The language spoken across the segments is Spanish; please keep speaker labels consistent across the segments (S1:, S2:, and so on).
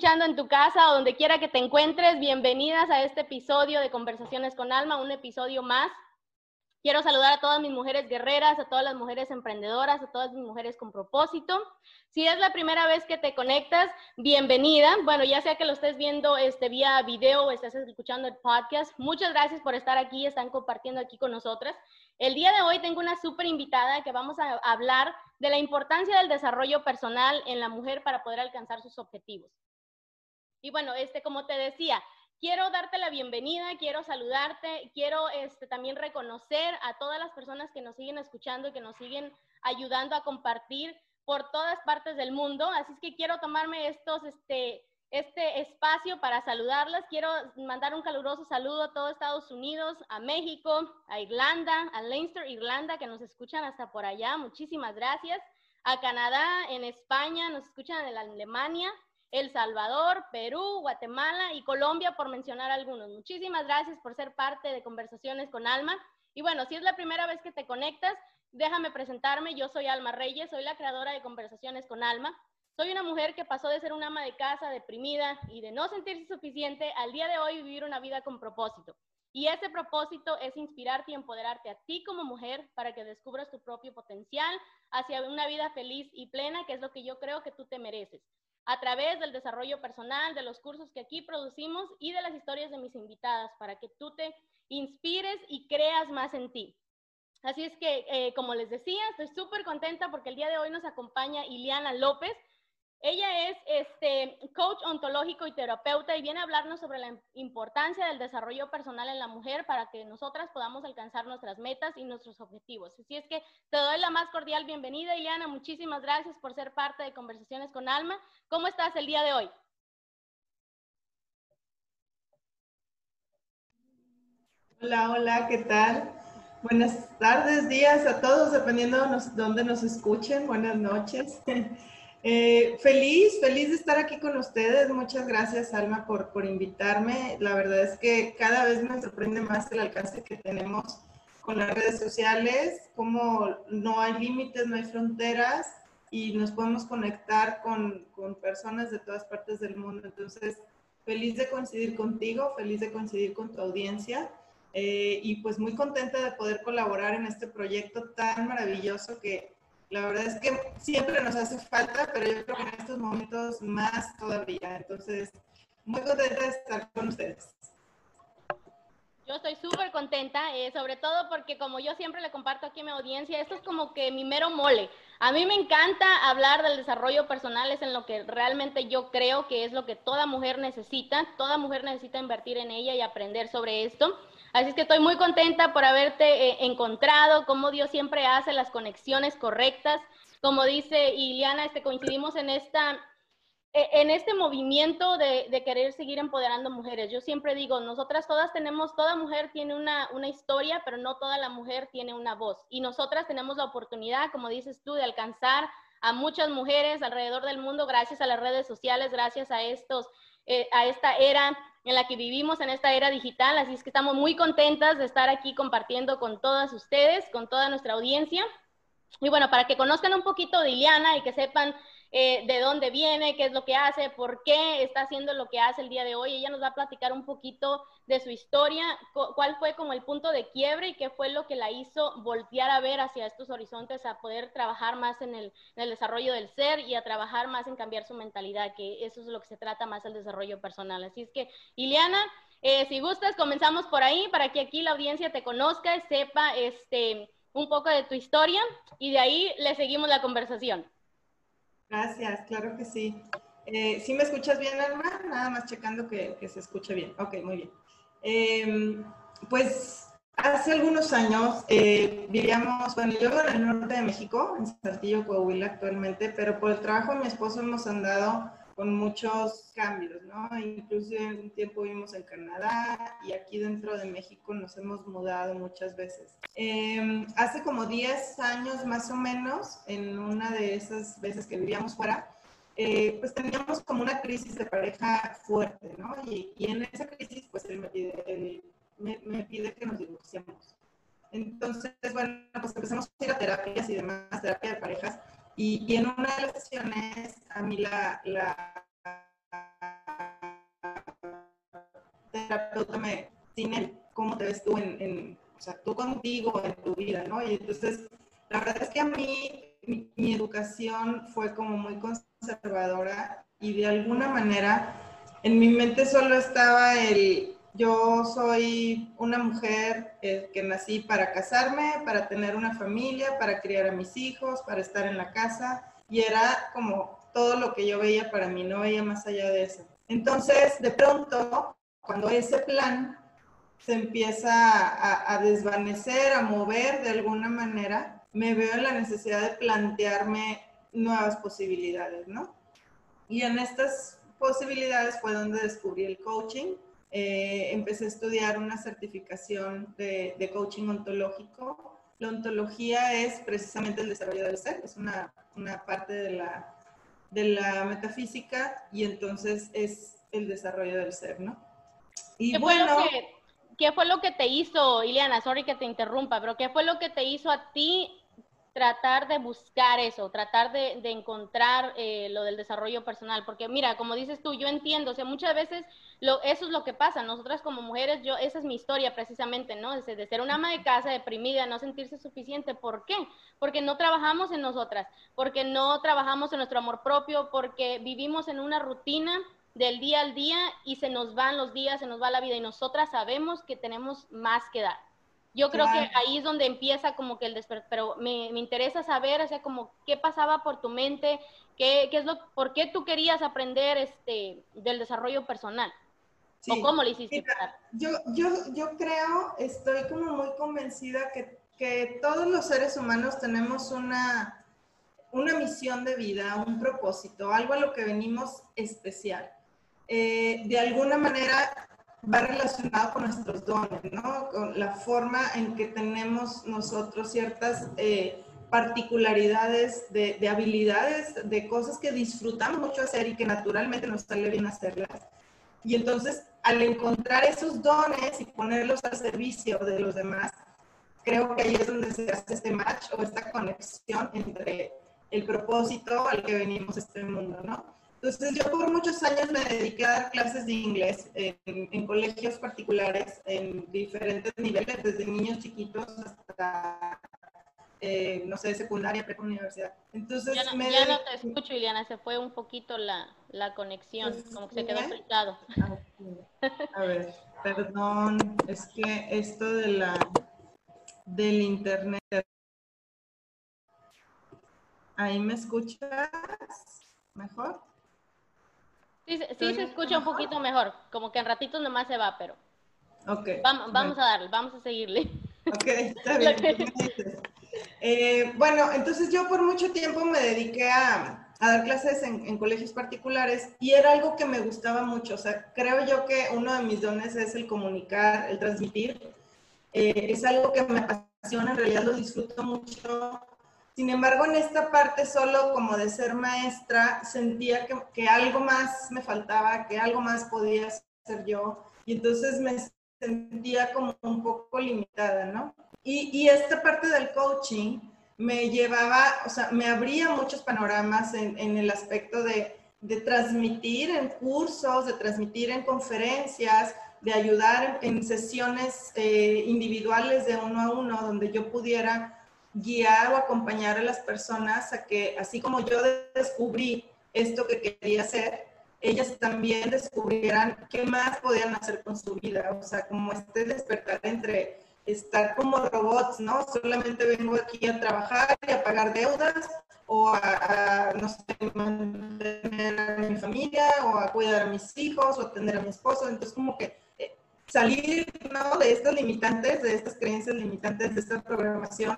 S1: Escuchando en tu casa o donde quiera que te encuentres. Bienvenidas a este episodio de Conversaciones con Alma, un episodio más. Quiero saludar a todas mis mujeres guerreras, a todas las mujeres emprendedoras, a todas mis mujeres con propósito. Si es la primera vez que te conectas, bienvenida. Bueno, ya sea que lo estés viendo este, vía video o estés escuchando el podcast, muchas gracias por estar aquí, están compartiendo aquí con nosotras. El día de hoy tengo una súper invitada que vamos a hablar de la importancia del desarrollo personal en la mujer para poder alcanzar sus objetivos. Y bueno, este, como te decía, quiero darte la bienvenida, quiero saludarte, quiero este, también reconocer a todas las personas que nos siguen escuchando y que nos siguen ayudando a compartir por todas partes del mundo. Así es que quiero tomarme estos este, este espacio para saludarlas. Quiero mandar un caluroso saludo a todo Estados Unidos, a México, a Irlanda, a Leinster, Irlanda, que nos escuchan hasta por allá. Muchísimas gracias. A Canadá, en España, nos escuchan en Alemania, El Salvador, Perú, Guatemala y Colombia, por mencionar algunos. Muchísimas gracias por ser parte de Conversaciones con Alma. Y bueno, si es la primera vez que te conectas, déjame presentarme. Yo soy Alma Reyes, soy la creadora de Conversaciones con Alma. Soy una mujer que pasó de ser una ama de casa deprimida y de no sentirse suficiente al día de hoy vivir una vida con propósito. Y ese propósito es inspirarte y empoderarte a ti como mujer para que descubras tu propio potencial hacia una vida feliz y plena, que es lo que yo creo que tú te mereces. A través del desarrollo personal, de los cursos que aquí producimos y de las historias de mis invitadas, para que tú te inspires y creas más en ti. Así es que, eh, como les decía, estoy súper contenta porque el día de hoy nos acompaña Iliana López. Ella es este, coach ontológico y terapeuta y viene a hablarnos sobre la importancia del desarrollo personal en la mujer para que nosotras podamos alcanzar nuestras metas y nuestros objetivos. Así es que te doy la más cordial bienvenida, Ileana. Muchísimas gracias por ser parte de Conversaciones con Alma. ¿Cómo estás el día de hoy?
S2: Hola, hola, ¿qué tal? Buenas tardes, días a todos, dependiendo de dónde nos escuchen. Buenas noches. Eh, feliz, feliz de estar aquí con ustedes. Muchas gracias, Alma, por, por invitarme. La verdad es que cada vez me sorprende más el alcance que tenemos con las redes sociales, como no hay límites, no hay fronteras y nos podemos conectar con, con personas de todas partes del mundo. Entonces, feliz de coincidir contigo, feliz de coincidir con tu audiencia. Eh, y pues muy contenta de poder colaborar en este proyecto tan maravilloso que la verdad es que siempre nos hace falta, pero yo creo que en estos momentos más todavía. Entonces, muy contenta de estar con ustedes.
S1: Yo estoy súper contenta, eh, sobre todo porque como yo siempre le comparto aquí a mi audiencia, esto es como que mi mero mole. A mí me encanta hablar del desarrollo personal, es en lo que realmente yo creo que es lo que toda mujer necesita. Toda mujer necesita invertir en ella y aprender sobre esto. Así es que estoy muy contenta por haberte eh, encontrado, cómo Dios siempre hace las conexiones correctas. Como dice Iliana, este, coincidimos en, esta, e, en este movimiento de, de, querer seguir empoderando mujeres. Yo siempre digo, nosotras todas tenemos, toda mujer tiene una, una historia, pero no toda la mujer tiene una voz. Y nosotras tenemos la oportunidad, como dices tú, de alcanzar a muchas mujeres alrededor del mundo gracias a las redes sociales, gracias a estos, eh, a esta era en la que vivimos en esta era digital, así es que estamos muy contentas de estar aquí compartiendo con todas ustedes, con toda nuestra audiencia. Y bueno, para que conozcan un poquito de Iliana y que sepan eh, de dónde viene, qué es lo que hace, por qué está haciendo lo que hace el día de hoy. Ella nos va a platicar un poquito de su historia, cuál fue como el punto de quiebre y qué fue lo que la hizo voltear a ver hacia estos horizontes, a poder trabajar más en el, desarrollo del ser y a trabajar más en cambiar su mentalidad, que eso es lo que se trata más el desarrollo personal. Así es que, Iliana, eh, si gustas, comenzamos por ahí para que aquí la audiencia te conozca, sepa este, un poco de tu historia y de ahí le seguimos la conversación.
S2: Gracias, claro que sí. Eh, ¿Sí me escuchas bien, Alma? Nada más checando que, se escuche bien. Ok, muy bien. Eh, pues hace algunos años eh, vivíamos, bueno, yo en el norte de México, en Saltillo, Coahuila actualmente, pero por el trabajo de mi esposo hemos andado con muchos cambios, ¿no? Inclusive un tiempo vivimos en Canadá y aquí dentro de México nos hemos mudado muchas veces. Eh, hace como 10 años más o menos, en una de esas veces que vivíamos fuera, eh, pues teníamos como una crisis de pareja fuerte, ¿no? Y, y en esa crisis, pues él me pide, me, me pide que nos divorciemos. Entonces, bueno, pues empezamos a ir a terapias y demás, terapia de parejas. Y, en una de las sesiones, a mí la, la terapeuta me tiene cómo te ves tú en, o sea, tú contigo en tu vida, ¿no? Y entonces, la verdad es que a mí mi, educación fue como muy conservadora y de alguna manera en mi mente solo estaba el, yo soy una mujer eh, que nací para casarme, para tener una familia, para criar a mis hijos, para estar en la casa y era como todo lo que yo veía para mí, no veía más allá de eso. Entonces, de pronto, cuando ese plan se empieza a, a desvanecer, a mover de alguna manera, me veo en la necesidad de plantearme nuevas posibilidades, ¿no? Y en estas posibilidades fue donde descubrí el coaching. Eh, empecé a estudiar una certificación de, de, coaching ontológico. La ontología es precisamente el desarrollo del ser, es una, una parte de la, de la metafísica y entonces es el desarrollo del ser, ¿no?
S1: Y ¿Qué bueno, fue que, ¿Qué fue lo que te hizo, Ileana? Sorry que te interrumpa, pero ¿qué fue lo que te hizo a ti tratar de buscar eso, tratar de, encontrar eh, lo del desarrollo personal, porque mira, como dices tú, yo entiendo, o sea, muchas veces lo, eso es lo que pasa, nosotras como mujeres, yo, esa es mi historia precisamente, ¿no? De ser una ama de casa deprimida, no sentirse suficiente, ¿por qué? Porque no trabajamos en nosotras, porque no trabajamos en nuestro amor propio, porque vivimos en una rutina del día al día y se nos van los días, se nos va la vida y nosotras sabemos que tenemos más que dar. Yo creo claro. que ahí es donde empieza como que el despertar, pero me, me, interesa saber, o sea, como qué pasaba por tu mente, qué, qué es lo, por qué tú querías aprender este, del desarrollo personal. Sí. ¿O cómo lo hiciste?
S2: Mira, yo, yo, yo creo, estoy como muy convencida que, que todos los seres humanos tenemos una, una misión de vida, un propósito, algo a lo que venimos especial. Eh, de alguna manera va relacionado con nuestros dones, ¿no? Con la forma en que tenemos nosotros ciertas eh, particularidades de, de, habilidades, de cosas que disfrutamos mucho hacer y que naturalmente nos sale bien hacerlas. Y entonces, al encontrar esos dones y ponerlos al servicio de los demás, creo que ahí es donde se hace este match o esta conexión entre el propósito al que venimos a este mundo, ¿no? Entonces yo por muchos años me dediqué a dar clases de inglés en, en, colegios particulares en diferentes niveles, desde niños chiquitos hasta, eh, no sé, secundaria, prepa, universidad. Entonces
S1: ya, no,
S2: me
S1: ya no te escucho, Iliana, se fue un poquito la, la conexión, como que se quedó fritado.
S2: A ver, perdón, es que esto de la, del internet... ¿Ahí me escuchas mejor?
S1: Sí, sí se escucha un poquito mejor, como que en ratitos nomás se va, pero...
S2: Ok.
S1: Vamos, vamos a darle, vamos a seguirle.
S2: Ok, está bien. eh, bueno, entonces yo por mucho tiempo me dediqué a, a dar clases en, en, colegios particulares y era algo que me gustaba mucho. O sea, creo yo que uno de mis dones es el comunicar, el transmitir. Eh, es algo que me apasiona, en realidad lo disfruto mucho. Sin embargo, en esta parte solo como de ser maestra, sentía que, que, algo más me faltaba, que algo más podía hacer yo. Y entonces me sentía como un poco limitada, ¿no? Y, y esta parte del coaching me llevaba, o sea, me abría muchos panoramas en, en el aspecto de, de, transmitir en cursos, de transmitir en conferencias, de ayudar en, sesiones eh, individuales de uno a uno, donde yo pudiera guiar o acompañar a las personas a que, así como yo descubrí esto que quería hacer, ellas también descubrieran qué más podían hacer con su vida, o sea, como este despertar entre estar como robots, ¿no? Solamente vengo aquí a trabajar y a pagar deudas, o a, no sé, mantener a mi familia, o a cuidar a mis hijos, o atender a mi esposo. Entonces, como que eh, salir ¿no? de estas limitantes, de estas creencias limitantes, de esta programación,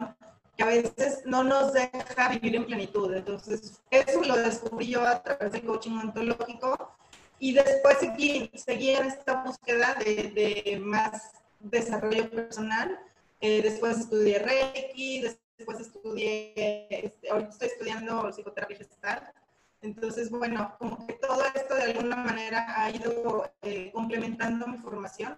S2: que a veces no nos deja vivir en plenitud. Entonces, eso lo descubrí yo a través del coaching ontológico y después seguí, seguí en esta búsqueda de, de más desarrollo personal. Eh, después estudié Reiki, después estudié, este, ahorita estoy estudiando psicoterapia gestal. Entonces, bueno, como que todo esto de alguna manera ha ido eh, complementando mi formación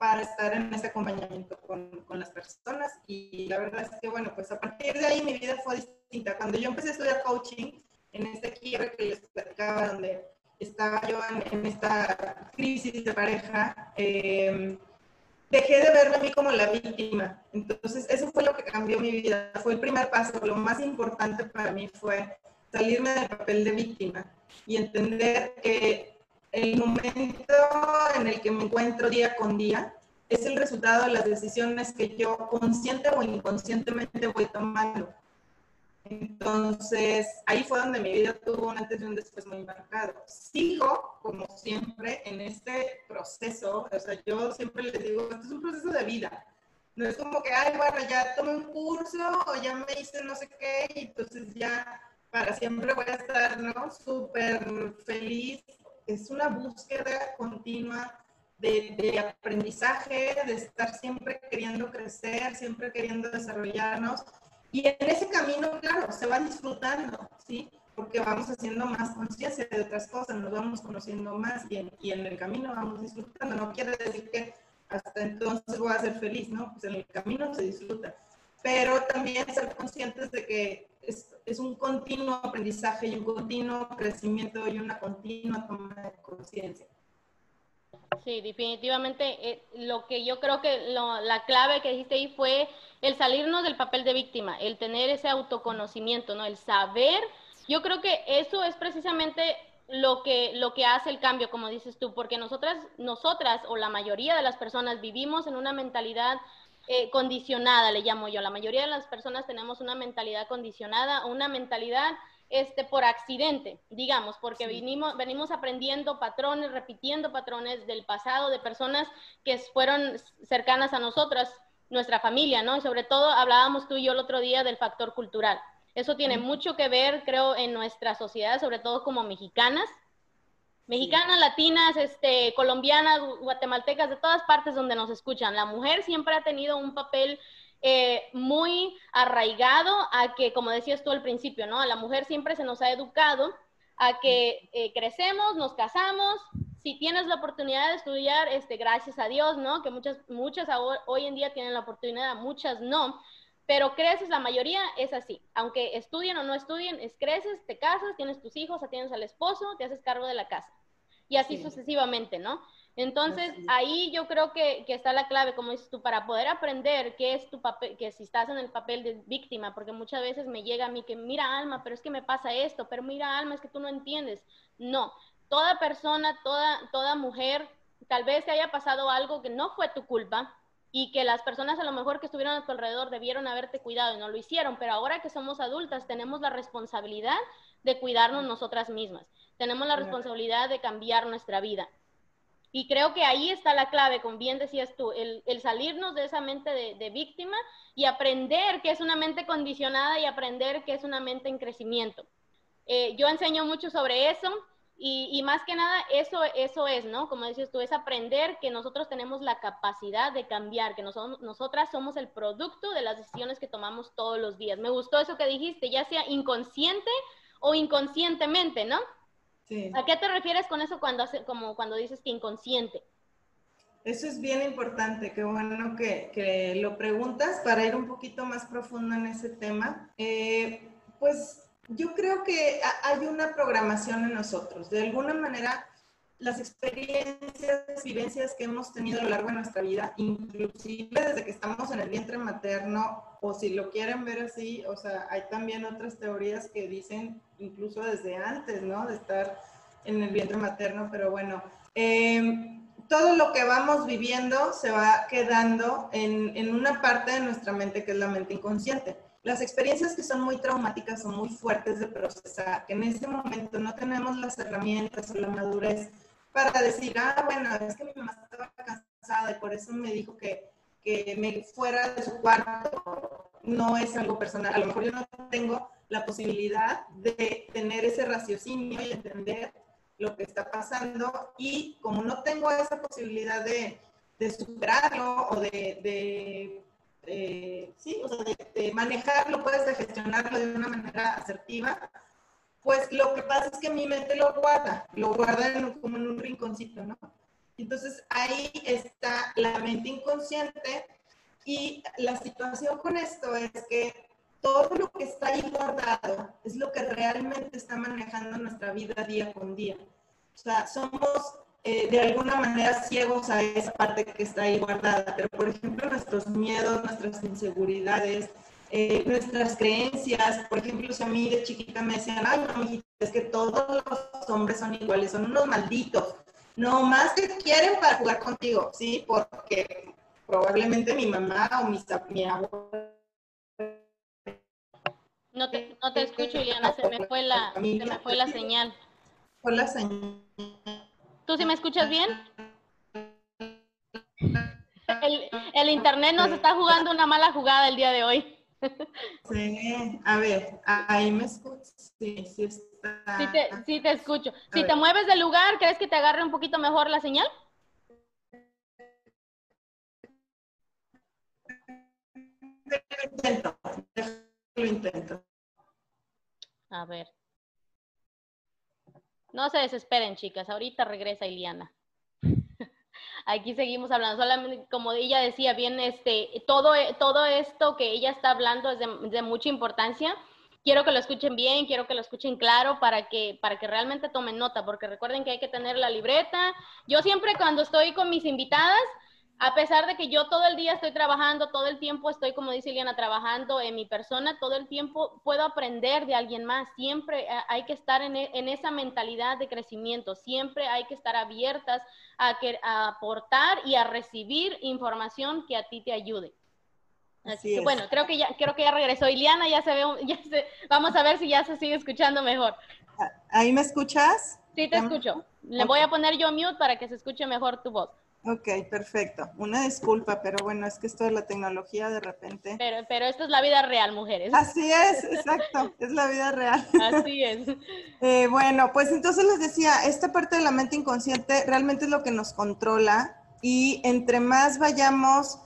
S2: para estar en ese acompañamiento con, con, las personas. Y la verdad es que, bueno, pues a partir de ahí mi vida fue distinta. Cuando yo empecé a estudiar coaching, en este quiebre que les platicaba, donde estaba yo en, en esta crisis de pareja, eh, dejé de verme a mí como la víctima. Entonces, eso fue lo que cambió mi vida. Fue el primer paso. Lo más importante para mí fue salirme del papel de víctima y entender que el momento en el que me encuentro día con día es el resultado de las decisiones que yo consciente o inconscientemente voy tomando. Entonces, ahí fue donde mi vida tuvo un antes y un después muy marcado. Sigo, como siempre, en este proceso. O sea, yo siempre les digo, esto es un proceso de vida. No es como que, ay, bueno, ya tomé un curso o ya me hice no sé qué, y entonces ya para siempre voy a estar, ¿no? Súper feliz. Es una búsqueda continua de, de, aprendizaje, de estar siempre queriendo crecer, siempre queriendo desarrollarnos y en ese camino, claro, se va disfrutando, ¿sí? Porque vamos haciendo más conciencia de otras cosas, nos vamos conociendo más y en, y en el camino vamos disfrutando. No quiere decir que hasta entonces voy a ser feliz, ¿no? Pues en el camino se disfruta. Pero también ser conscientes de que es, un continuo aprendizaje y un continuo crecimiento y una continua toma de conciencia.
S1: Sí, definitivamente eh, lo que yo creo que la clave que dijiste ahí fue el salirnos del papel de víctima, el tener ese autoconocimiento, ¿no? El saber. Yo creo que eso es precisamente lo que, lo que hace el cambio, como dices tú, porque nosotras, nosotras o la mayoría de las personas vivimos en una mentalidad eh, condicionada, le llamo yo. La mayoría de las personas tenemos una mentalidad condicionada, una mentalidad este, por accidente, digamos, porque venimos, venimos aprendiendo patrones, repitiendo patrones del pasado de personas que fueron cercanas a nosotras, nuestra familia, ¿no? Y sobre todo hablábamos tú y yo el otro día del factor cultural. Eso tiene mucho que ver, creo, en nuestra sociedad, sobre todo como mexicanas, mexicanas, latinas, este, colombianas, guatemaltecas, de todas partes donde nos escuchan. La mujer siempre ha tenido un papel eh, muy arraigado a que, como decías tú al principio, ¿no? A la mujer siempre se nos ha educado a que eh, crecemos, nos casamos, si tienes la oportunidad de estudiar, este, gracias a Dios, ¿no? Que muchas, muchas hoy en día tienen la oportunidad, muchas no, pero creces, la mayoría es así. Aunque estudien o no estudien, es creces, te casas, tienes tus hijos, atiendes al esposo, te haces cargo de la casa. Y así sucesivamente, ¿no? Entonces, ahí yo creo que, que, está la clave, como dices tú, para poder aprender qué es tu papel, que si estás en el papel de víctima, porque muchas veces me llega a mí que, mira, Alma, pero es que me pasa esto, pero mira, Alma, es que tú no entiendes. No, toda persona, toda, toda mujer, tal vez te haya pasado algo que no fue tu culpa y que las personas a lo mejor que estuvieron a tu alrededor debieron haberte cuidado y no lo hicieron, pero ahora que somos adultas tenemos la responsabilidad de cuidarnos nosotras mismas, tenemos la responsabilidad de cambiar nuestra vida. Y creo que ahí está la clave, como bien decías tú, el, el salirnos de esa mente de, de, víctima y aprender que es una mente condicionada y aprender que es una mente en crecimiento. Eh, yo enseño mucho sobre eso y, y, más que nada eso, eso es, ¿no? Como decías tú, es aprender que nosotros tenemos la capacidad de cambiar, que nosotros, nosotras somos el producto de las decisiones que tomamos todos los días. Me gustó eso que dijiste, ya sea inconsciente o inconscientemente, ¿no? ¿A qué te refieres con eso cuando, hace, como cuando dices que inconsciente?
S2: Eso es bien importante, qué bueno que, que, lo preguntas para ir un poquito más profundo en ese tema. Eh, pues yo creo que hay una programación en nosotros. De alguna manera, las experiencias, vivencias que hemos tenido a lo largo de nuestra vida, inclusive desde que estamos en el vientre materno, o si lo quieren ver así, o sea, hay también otras teorías que dicen incluso desde antes, ¿no? De estar en el vientre materno, pero bueno, eh, todo lo que vamos viviendo se va quedando en, en una parte de nuestra mente que es la mente inconsciente. las experiencias que son muy traumáticas son muy fuertes de procesar, que en ese momento no tenemos las herramientas o la madurez para decir, ah, bueno, es que mi mamá estaba cansada y por eso me dijo que, que me fuera de su cuarto, no es algo personal. A lo mejor yo no tengo la posibilidad de tener ese raciocinio y entender lo que está pasando y como no tengo esa posibilidad de, de superarlo o de sí, o sea, de, manejarlo, puedes de gestionarlo de una manera asertiva, pues lo que pasa es que mi mente lo guarda, lo guarda como en un rinconcito, ¿no? Entonces ahí está la mente inconsciente y la situación con esto es que todo lo que está ahí guardado es lo que realmente está manejando nuestra vida día con día. O sea, somos eh, de alguna manera ciegos a esa parte que está ahí guardada, pero por ejemplo nuestros miedos, nuestras inseguridades, eh, nuestras creencias, por ejemplo, si a mí de chiquita me decían, ay, no, es que todos los hombres son iguales, son unos malditos, no más que quieren para jugar contigo, ¿sí? Porque probablemente mi mamá o mi, mi abuela
S1: no te, no te escucho, Iliana, se me fue la, se me fue la señal.
S2: Fue la señal.
S1: ¿Tú sí me escuchas bien? El, internet nos está jugando una mala jugada el día de hoy.
S2: Sí, a ver, ahí me escuchas. Sí, sí
S1: está. Sí te, sí te escucho. si te mueves del lugar, ¿crees que te agarre un poquito mejor la señal?
S2: Lo intento, lo intento.
S1: A ver. No se desesperen, chicas. Ahorita regresa Iliana. Aquí seguimos hablando. Solamente, como ella decía, bien, este, todo, todo esto que ella está hablando es de, mucha importancia. Quiero que lo escuchen bien, quiero que lo escuchen claro para que, para que realmente tomen nota, porque recuerden que hay que tener la libreta. Yo siempre cuando estoy con mis invitadas, a pesar de que yo todo el día estoy trabajando, todo el tiempo estoy, como dice Eliana, trabajando en mi persona, todo el tiempo puedo aprender de alguien más. Siempre eh, hay que estar en, e, esa mentalidad de crecimiento, siempre hay que estar abiertas a, aportar y a recibir información que a ti te ayude. Así, que bueno, creo que ya creo que ya regresó Iliana, ya se ve, ya se, vamos a ver si ya se sigue escuchando mejor.
S2: ¿Ahí me escuchas?
S1: Sí, te escucho. Le voy a poner yo mute para que se escuche mejor tu voz.
S2: Ok, perfecto. Una disculpa, pero bueno, es que esto de la tecnología de repente.
S1: Pero, pero esto es la vida real, mujeres.
S2: Así es, exacto, es la vida real.
S1: Así es.
S2: Eh, bueno, pues entonces les decía, esta parte de la mente inconsciente realmente es lo que nos controla y entre más vayamos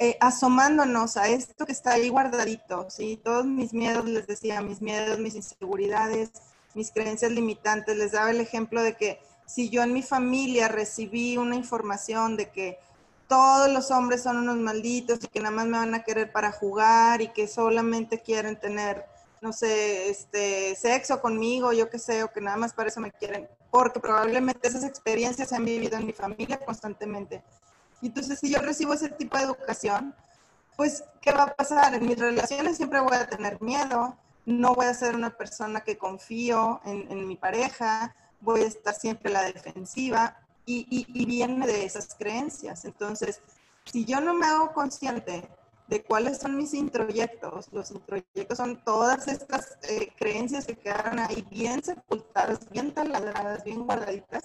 S2: eh, asomándonos a esto que está ahí guardadito, ¿sí? Todos mis miedos, les decía, mis miedos, mis inseguridades, mis creencias limitantes, les daba el ejemplo de que si yo en mi familia recibí una información de que todos los hombres son unos malditos y que nada más me van a querer para jugar y que solamente quieren tener, no sé, este, sexo conmigo, yo qué sé, o que nada más para eso me quieren, porque probablemente esas experiencias se han vivido en mi familia constantemente. Entonces, si yo recibo ese tipo de educación, pues, ¿qué va a pasar? En mis relaciones siempre voy a tener miedo, no voy a ser una persona que confío en, en mi pareja, voy a estar siempre a la defensiva y, y, viene de esas creencias. Entonces, si yo no me hago consciente de cuáles son mis introyectos, los introyectos son todas estas eh, creencias que quedaron ahí bien sepultadas, bien taladradas, bien guardaditas.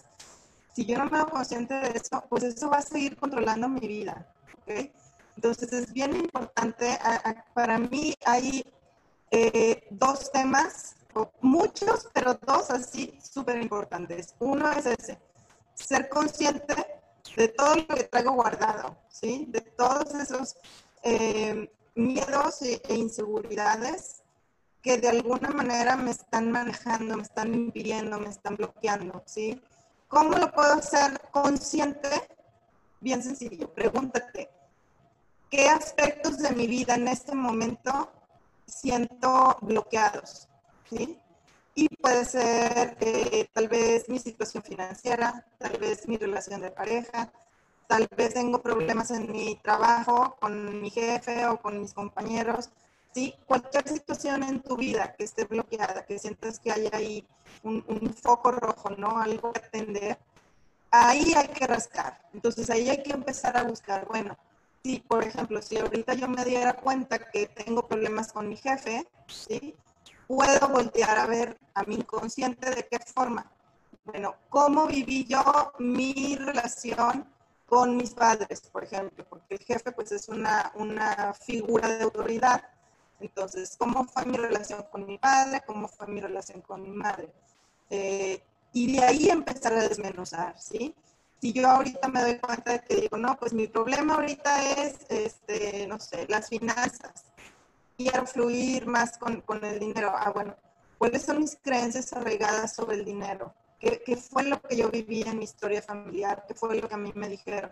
S2: Si yo no me hago consciente de eso, pues eso va a seguir controlando mi vida. ¿okay? Entonces es bien importante, para mí hay eh, dos temas muchos, pero dos así súper importantes. Uno es ese, ser consciente de todo lo que traigo guardado, ¿sí? De todos esos eh, miedos e, e, inseguridades que de alguna manera me están manejando, me están impidiendo, me están bloqueando, ¿sí? ¿Cómo lo puedo hacer consciente? Bien sencillo, pregúntate, ¿qué aspectos de mi vida en este momento siento bloqueados? Y puede ser tal vez mi situación financiera, tal vez mi relación de pareja, tal vez tengo problemas en mi trabajo con mi jefe o con mis compañeros. ¿sí? Cualquier situación en tu vida que esté bloqueada, que sientas que hay ahí un, un foco rojo, ¿no? Algo que atender, ahí hay que rascar. Entonces ahí hay que empezar a buscar, bueno, si, por ejemplo, si ahorita yo me diera cuenta que tengo problemas con mi jefe, ¿sí? Puedo voltear a ver a mi inconsciente de qué forma. Bueno, ¿cómo viví yo mi relación con mis padres, por ejemplo? Porque el jefe pues es una, una figura de autoridad. Entonces, ¿cómo fue mi relación con mi padre? ¿Cómo fue mi relación con mi madre? Eh, y de ahí empezar a desmenuzar, ¿sí? Si yo ahorita me doy cuenta de que digo, no, pues mi problema ahorita es, este, no sé, las finanzas, quiero fluir más con, con el dinero. Ah, bueno, ¿cuáles son mis creencias arraigadas sobre el dinero? ¿Qué, ¿Qué, fue lo que yo viví en mi historia familiar? ¿Qué fue lo que a mí me dijeron?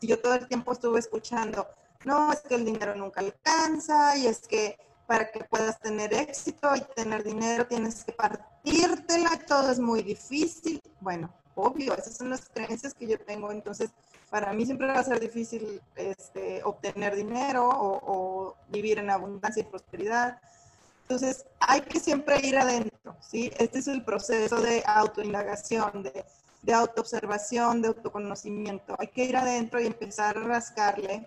S2: Si yo todo el tiempo estuve escuchando, no, es que el dinero nunca alcanza y es que para que puedas tener éxito y tener dinero tienes que partírtela, todo es muy difícil. Bueno, obvio, esas son las creencias que yo tengo, entonces para mí siempre va a ser difícil este, obtener dinero o, vivir en abundancia y prosperidad. Entonces, hay que siempre ir adentro, ¿sí? Este es el proceso de autoindagación, de, de autoobservación, de autoconocimiento. Hay que ir adentro y empezar a rascarle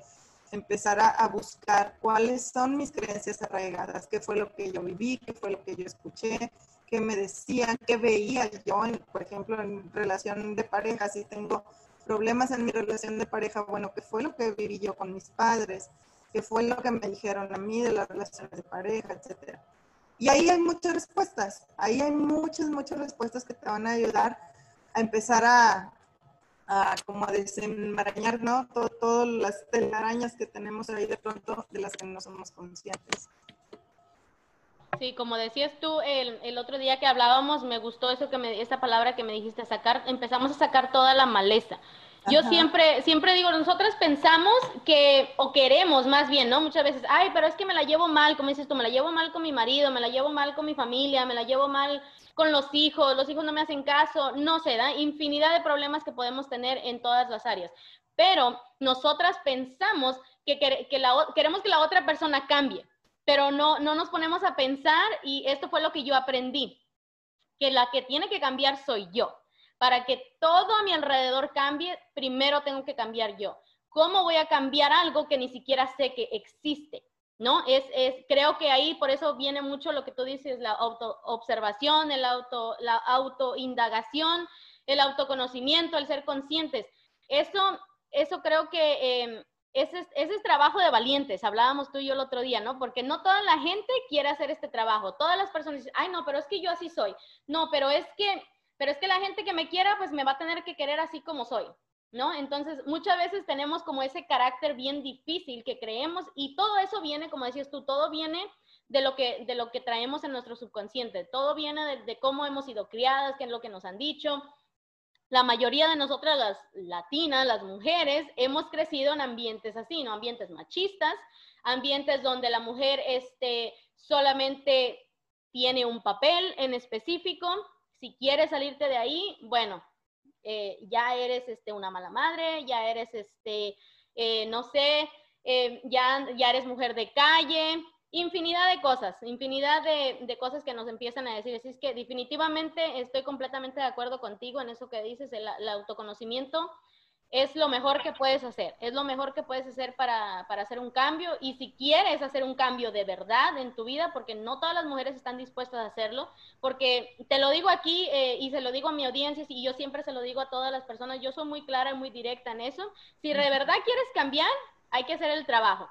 S2: empezar a, buscar cuáles son mis creencias arraigadas, qué fue lo que yo viví, qué fue lo que yo escuché, qué me decían, qué veía yo, por ejemplo, en relación de pareja, si tengo problemas en mi relación de pareja, bueno, qué fue lo que viví yo con mis padres, qué fue lo que me dijeron a mí de las relaciones de pareja, etcétera. Y ahí hay muchas respuestas, ahí hay muchas, muchas respuestas que te van a ayudar a empezar a, a como a desenmarañar, ¿no? todas las telarañas que tenemos ahí de pronto de las que no somos conscientes.
S1: Sí, como decías tú el, el, otro día que hablábamos, me gustó eso que me, esa palabra que me dijiste, sacar, empezamos a sacar toda la maleza. Yo siempre, siempre digo, nosotras pensamos que, o queremos más bien, ¿no? Muchas veces, ay, pero es que me la llevo mal, como dices tú, me la llevo mal con mi marido, me la llevo mal con mi familia, me la llevo mal con los hijos, los hijos no me hacen caso, no sé, da infinidad de problemas que podemos tener en todas las áreas. Pero nosotras pensamos que, que la, queremos que la otra persona cambie, pero no, no nos ponemos a pensar, y esto fue lo que yo aprendí, que la que tiene que cambiar soy yo. Para que todo a mi alrededor cambie, primero tengo que cambiar yo. ¿Cómo voy a cambiar algo que ni siquiera sé que existe? ¿no? Es, es, creo que ahí por eso viene mucho lo que tú dices, la autoobservación, el auto, la autoindagación, el autoconocimiento, el ser conscientes. Eso, eso creo que eh, ese, ese, es trabajo de valientes, hablábamos tú y yo el otro día, ¿no? Porque no toda la gente quiere hacer este trabajo. Todas las personas dicen, ay, no, pero es que yo así soy. No, pero es que, pero es que la gente que me quiera, pues me va a tener que querer así como soy. ¿no? Entonces, muchas veces tenemos como ese carácter bien difícil que creemos y todo eso viene, como decías tú, todo viene de lo que, de lo que traemos en nuestro subconsciente, todo viene de, cómo hemos sido criadas, qué es lo que nos han dicho. La mayoría de nosotras, las latinas, las mujeres, hemos crecido en ambientes así, ¿no? Ambientes machistas, ambientes donde la mujer este, solamente tiene un papel en específico. Si quieres salirte de ahí, bueno, eh, ya eres este, una mala madre, ya eres, este, eh, no sé, eh, ya, ya eres mujer de calle, infinidad de cosas, infinidad de, de, cosas que nos empiezan a decir. Así es que definitivamente estoy completamente de acuerdo contigo en eso que dices, el autoconocimiento es lo mejor que puedes hacer, es lo mejor que puedes hacer para, para, hacer un cambio y si quieres hacer un cambio de verdad en tu vida, porque no todas las mujeres están dispuestas a hacerlo, porque te lo digo aquí eh, y se lo digo a mi audiencia y yo siempre se lo digo a todas las personas, yo soy muy clara y muy directa en eso, si de verdad quieres cambiar, hay que hacer el trabajo.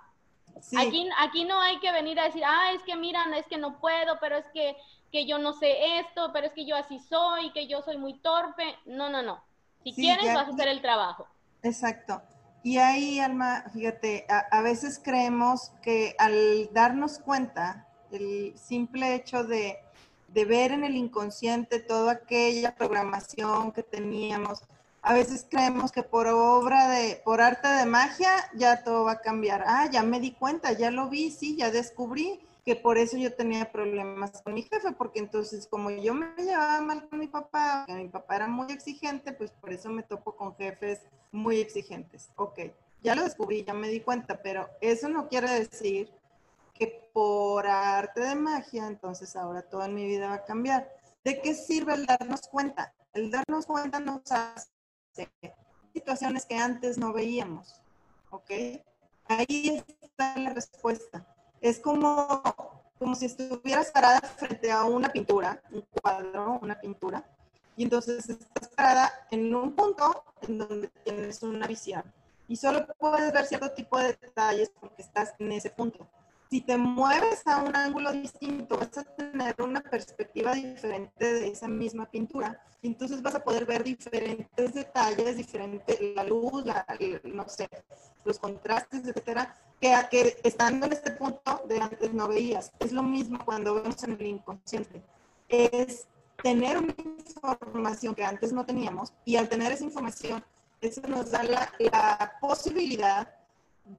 S1: Aquí, aquí no hay que venir a decir, ah, es que miran, es que no puedo, pero es que, que yo no sé esto, pero es que yo así soy, que yo soy muy torpe. No, no, no. Si quieres, vas a hacer el trabajo.
S2: Exacto. Y ahí, Alma, fíjate, a, veces creemos que al darnos cuenta, el simple hecho de, de ver en el inconsciente toda aquella programación que teníamos, a veces creemos que por obra de, por arte de magia, ya todo va a cambiar. Ah, ya me di cuenta, ya lo vi, sí, ya descubrí que por eso yo tenía problemas con mi jefe, porque entonces como yo me llevaba mal con mi papá, que mi papá era muy exigente, pues por eso me topo con jefes muy exigentes. Ok, ya lo descubrí, ya me di cuenta, pero eso no quiere decir que por arte de magia, entonces ahora todo en mi vida va a cambiar. ¿De qué sirve el darnos cuenta? El darnos cuenta nos hace situaciones que antes no veíamos, ¿ok? Ahí está la respuesta. Es como, como si estuvieras parada frente a una pintura, un cuadro, una pintura, y entonces estás parada en un punto en donde tienes una visión. Y solo puedes ver cierto tipo de detalles porque estás en ese punto si te mueves a un ángulo distinto, vas a tener una perspectiva diferente de esa misma pintura. Entonces vas a poder ver diferentes detalles, diferente la luz, la, no sé, los contrastes, etcétera, que, que estando en este punto de antes no veías. Es lo mismo cuando vemos en el inconsciente. Es tener una información que antes no teníamos y al tener esa información, eso nos da la, la posibilidad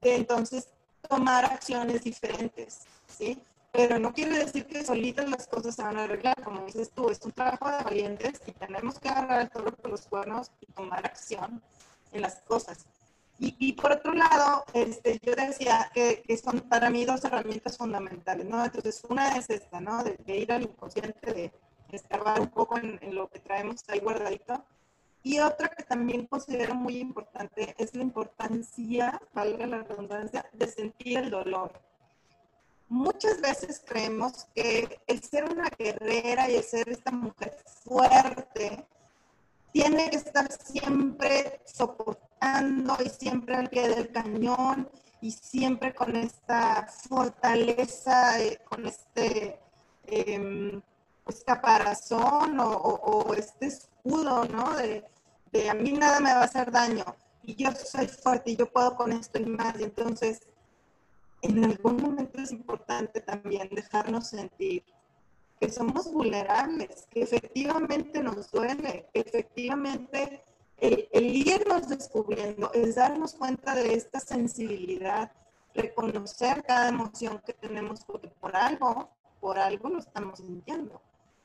S2: de entonces tomar acciones diferentes, ¿sí? Pero no quiere decir que solitas las cosas se van a arreglar, como dices tú, es un trabajo de valientes y tenemos que agarrar el toro por los cuernos y tomar acción en las cosas. Y, y por otro lado, este, yo decía que, que, son para mí dos herramientas fundamentales, ¿no? Entonces, una es esta, ¿no? De, de ir al inconsciente, de escarbar un poco en, en lo que traemos ahí guardadito, y otra que también considero muy importante es la importancia, valga la redundancia, de sentir el dolor. Muchas veces creemos que el ser una guerrera y el ser esta mujer fuerte tiene que estar siempre soportando y siempre al pie del cañón y siempre con esta fortaleza, eh, con este eh, caparazón o, o, o, este escudo, ¿no? De, a mí nada me va a hacer daño y yo soy fuerte y yo puedo con esto y más. Y entonces, en algún momento es importante también dejarnos sentir que somos vulnerables, que efectivamente nos duele, que efectivamente el, el irnos descubriendo es darnos cuenta de esta sensibilidad, reconocer cada emoción que tenemos, porque por algo, por algo lo estamos sintiendo,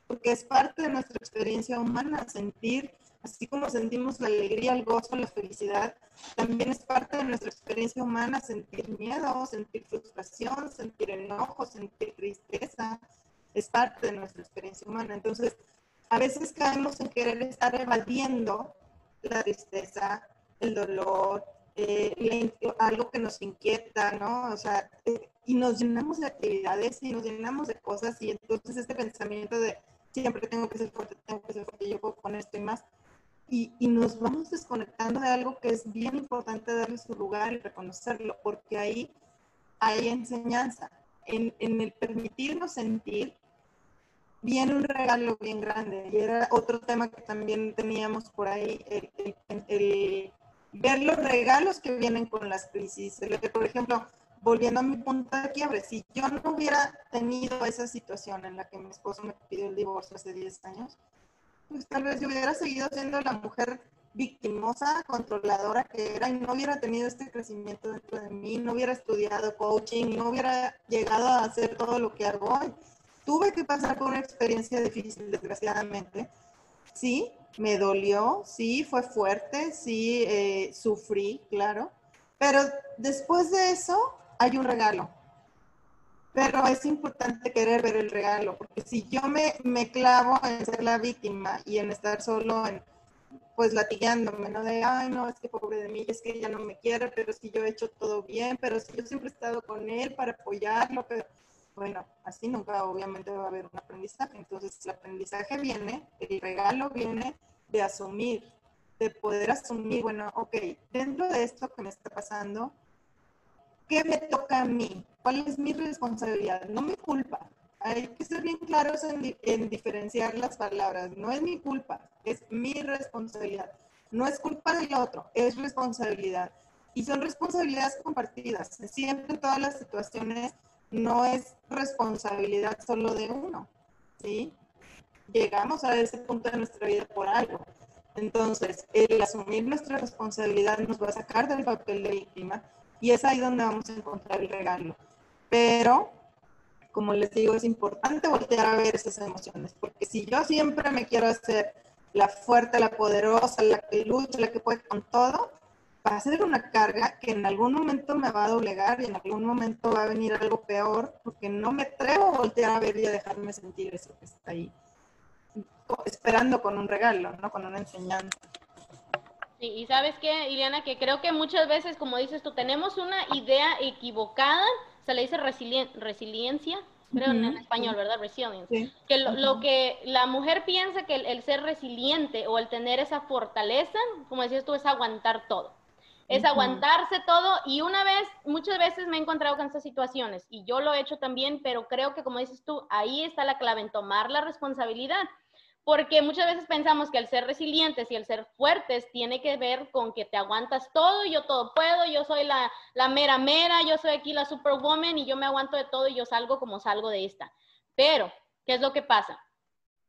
S2: porque es parte de nuestra experiencia humana sentir así como sentimos la alegría, el gozo, la felicidad, también es parte de nuestra experiencia humana sentir miedo, sentir frustración, sentir enojo, sentir tristeza, es parte de nuestra experiencia humana. Entonces, a veces caemos en querer estar evadiendo la tristeza, el dolor, eh, algo que nos inquieta, ¿no? O sea, eh, y nos llenamos de actividades y nos llenamos de cosas y entonces este pensamiento de siempre tengo que ser fuerte, tengo que ser fuerte, yo puedo con esto y más, y, y, nos vamos desconectando de algo que es bien importante darle su lugar y reconocerlo, porque ahí hay enseñanza. En, en el permitirnos sentir, viene un regalo bien grande. Y era otro tema que también teníamos por ahí, el, el, el ver los regalos que vienen con las crisis. Por ejemplo, volviendo a mi punto de quiebre, si yo no hubiera tenido esa situación en la que mi esposo me pidió el divorcio hace 10 años, pues tal vez yo hubiera seguido siendo la mujer victimosa, controladora que era y no hubiera tenido este crecimiento dentro de mí, no hubiera estudiado coaching, no hubiera llegado a hacer todo lo que hago hoy. Tuve que pasar por una experiencia difícil, desgraciadamente. Sí, me dolió, sí, fue fuerte, sí, eh, sufrí, claro. Pero después de eso hay un regalo pero es importante querer ver el regalo, porque si yo me, me clavo en ser la víctima y en estar solo en, pues latigándome, ¿no? De, ay, no, es que pobre de mí, es que ella no me quiere, pero si yo he hecho todo bien, pero si yo siempre he estado con él para apoyarlo, pero bueno, así nunca obviamente va a haber un aprendizaje. Entonces el aprendizaje viene, el regalo viene de asumir, de poder asumir, bueno, ok, dentro de esto que me está pasando, ¿qué me toca a mí? ¿Cuál es mi responsabilidad? No mi culpa. Hay que ser bien claros en, diferenciar las palabras. No es mi culpa, es mi responsabilidad. No es culpa del otro, es responsabilidad. Y son responsabilidades compartidas. Siempre en todas las situaciones no es responsabilidad solo de uno. ¿sí? Llegamos a ese punto de nuestra vida por algo. Entonces, el asumir nuestra responsabilidad nos va a sacar del papel de víctima y es ahí donde vamos a encontrar el regalo. Pero, como les digo, es importante voltear a ver esas emociones, porque si yo siempre me quiero hacer la fuerte, la poderosa, la que lucha, la que puede con todo, va a ser una carga que en algún momento me va a doblegar y en algún momento va a venir algo peor, porque no me atrevo a voltear a ver y a dejarme sentir eso que está ahí, esperando con un regalo, ¿no? Con una enseñanza.
S1: Sí, y sabes qué, Ileana, que creo que muchas veces, como dices tú, tenemos una idea equivocada, se le dice resiliencia, creo en español, ¿verdad? Resilience. Que lo, que la mujer piensa que el, ser resiliente o el tener esa fortaleza, como decías tú, es aguantar todo. Es aguantarse todo y una vez, muchas veces me he encontrado con estas situaciones y yo lo he hecho también, pero creo que como dices tú, ahí está la clave en tomar la responsabilidad porque muchas veces pensamos que el ser resilientes y el ser fuertes tiene que ver con que te aguantas todo, yo todo puedo, yo soy la, la mera mera, yo soy aquí la superwoman y yo me aguanto de todo y yo salgo como salgo de esta. Pero, ¿qué es lo que pasa?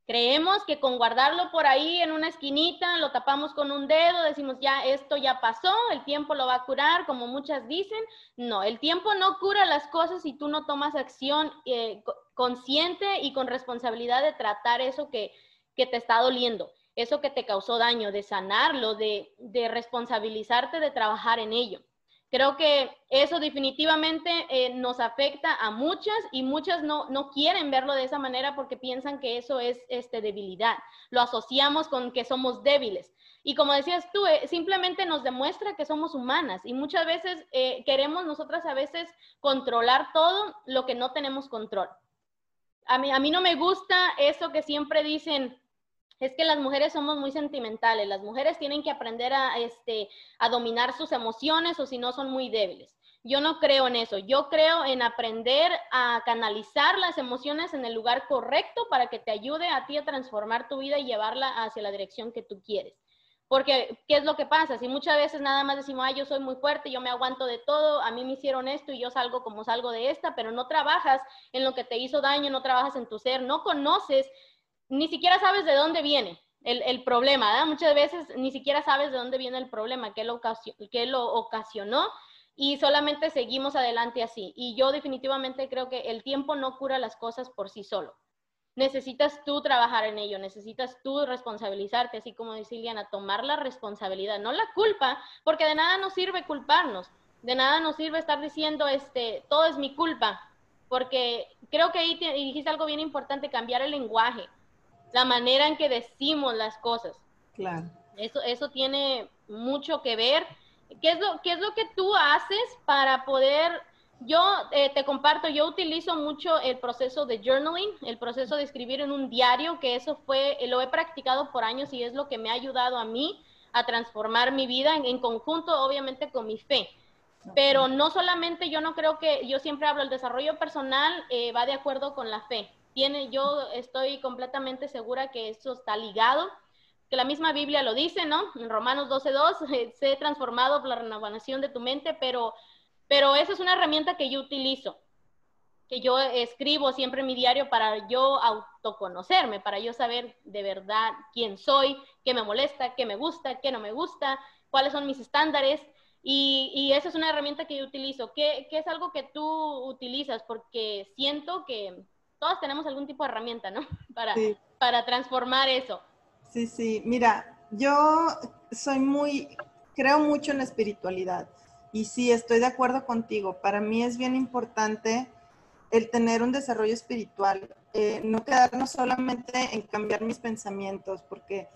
S1: Creemos que con guardarlo por ahí en una esquinita, lo tapamos con un dedo, decimos ya esto ya pasó, el tiempo lo va a curar, como muchas dicen. No, el tiempo no cura las cosas si tú no tomas acción eh, consciente y con responsabilidad de tratar eso que, que te está doliendo, eso que te causó daño, de sanarlo, de, responsabilizarte de trabajar en ello. Creo que eso definitivamente eh, nos afecta a muchas y muchas no, no, quieren verlo de esa manera porque piensan que eso es este, debilidad. Lo asociamos con que somos débiles. Y como decías tú, eh, simplemente nos demuestra que somos humanas y muchas veces eh, queremos nosotras a veces controlar todo lo que no tenemos control. A mí, a mí no me gusta eso que siempre dicen, es que las mujeres somos muy sentimentales, las mujeres tienen que aprender a, este, a dominar sus emociones o si no son muy débiles. Yo no creo en eso, yo creo en aprender a canalizar las emociones en el lugar correcto para que te ayude a ti a transformar tu vida y llevarla hacia la dirección que tú quieres. Porque, ¿qué es lo que pasa? Si muchas veces nada más decimos, ay, yo soy muy fuerte, yo me aguanto de todo, a mí me hicieron esto y yo salgo como salgo de esta, pero no trabajas en lo que te hizo daño, no trabajas en tu ser, no conoces ni siquiera sabes de dónde viene el, problema. Muchas veces ni siquiera sabes de dónde viene el problema, qué lo, qué lo ocasionó y solamente seguimos adelante así. Y yo definitivamente creo que el tiempo no cura las cosas por sí solo. Necesitas tú trabajar en ello, necesitas tú responsabilizarte, así como dice Liliana, tomar la responsabilidad, no la culpa, porque de nada nos sirve culparnos, de nada nos sirve estar diciendo, este, todo es mi culpa, porque creo que ahí dijiste algo bien importante, cambiar el lenguaje la manera en que decimos las cosas.
S2: Claro.
S1: Eso, eso tiene mucho que ver. ¿Qué es lo, qué es lo que tú haces para poder, yo eh, te comparto, yo utilizo mucho el proceso de journaling, el proceso de escribir en un diario, que eso fue, lo he practicado por años y es lo que me ha ayudado a mí a transformar mi vida en, conjunto, obviamente, con mi fe. Pero no solamente yo no creo que, yo siempre hablo, el desarrollo personal eh, va de acuerdo con la fe tiene, yo estoy completamente segura que eso está ligado, que la misma Biblia lo dice, ¿no? En Romanos 12.2, se ha transformado la renovación de tu mente, pero, pero esa es una herramienta que yo utilizo, que yo escribo siempre en mi diario para yo autoconocerme, para yo saber de verdad quién soy, qué me molesta, qué me gusta, qué no me gusta, cuáles son mis estándares. Y, y esa es una herramienta que yo utilizo. ¿Qué, ¿Qué es algo que tú utilizas? Porque siento que, todos tenemos algún tipo de herramienta, ¿no? Para, para transformar eso.
S2: Sí, sí, mira, yo soy muy, creo mucho en la espiritualidad y sí, estoy de acuerdo contigo. Para mí es bien importante el tener un desarrollo espiritual, eh, no quedarnos solamente en cambiar mis pensamientos, porque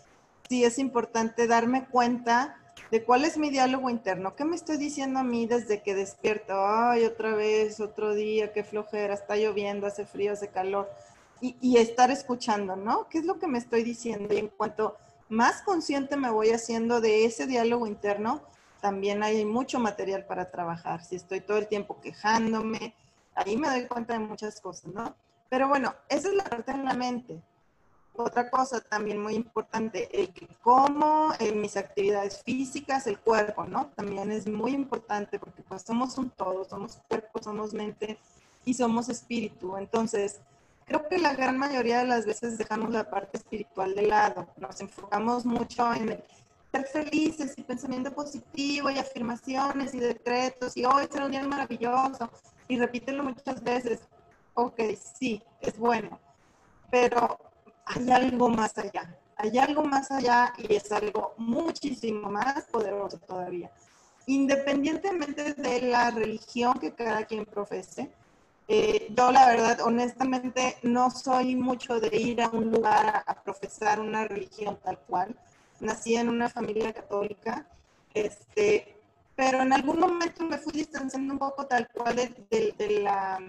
S2: sí es importante darme cuenta de cuál es mi diálogo interno, qué me estoy diciendo a mí desde que despierto, ay, otra vez, otro día, qué flojera, está lloviendo, hace frío, hace calor, y, estar escuchando, ¿no? ¿Qué es lo que me estoy diciendo? Y en cuanto más consciente me voy haciendo de ese diálogo interno, también hay mucho material para trabajar. Si estoy todo el tiempo quejándome, ahí me doy cuenta de muchas cosas, ¿no? Pero bueno, esa es la parte en la mente otra cosa también muy importante, el que como, en mis actividades físicas, el cuerpo, ¿no? También es muy importante porque pues somos un todo, somos cuerpo, somos mente y somos espíritu. Entonces, creo que la gran mayoría de las veces dejamos la parte espiritual de lado, nos enfocamos mucho en ser felices y pensamiento positivo y afirmaciones y decretos y hoy será un día maravilloso y repítelo muchas veces. Ok, sí, es bueno, pero hay algo más allá, hay algo más allá y es algo muchísimo más poderoso todavía. Independientemente de la religión que cada quien profese, eh, yo la verdad, honestamente, no soy mucho de ir a un lugar a, profesar una religión tal cual. nací en una familia católica, este, pero en algún momento me fui distanciando un poco tal cual de, de, la,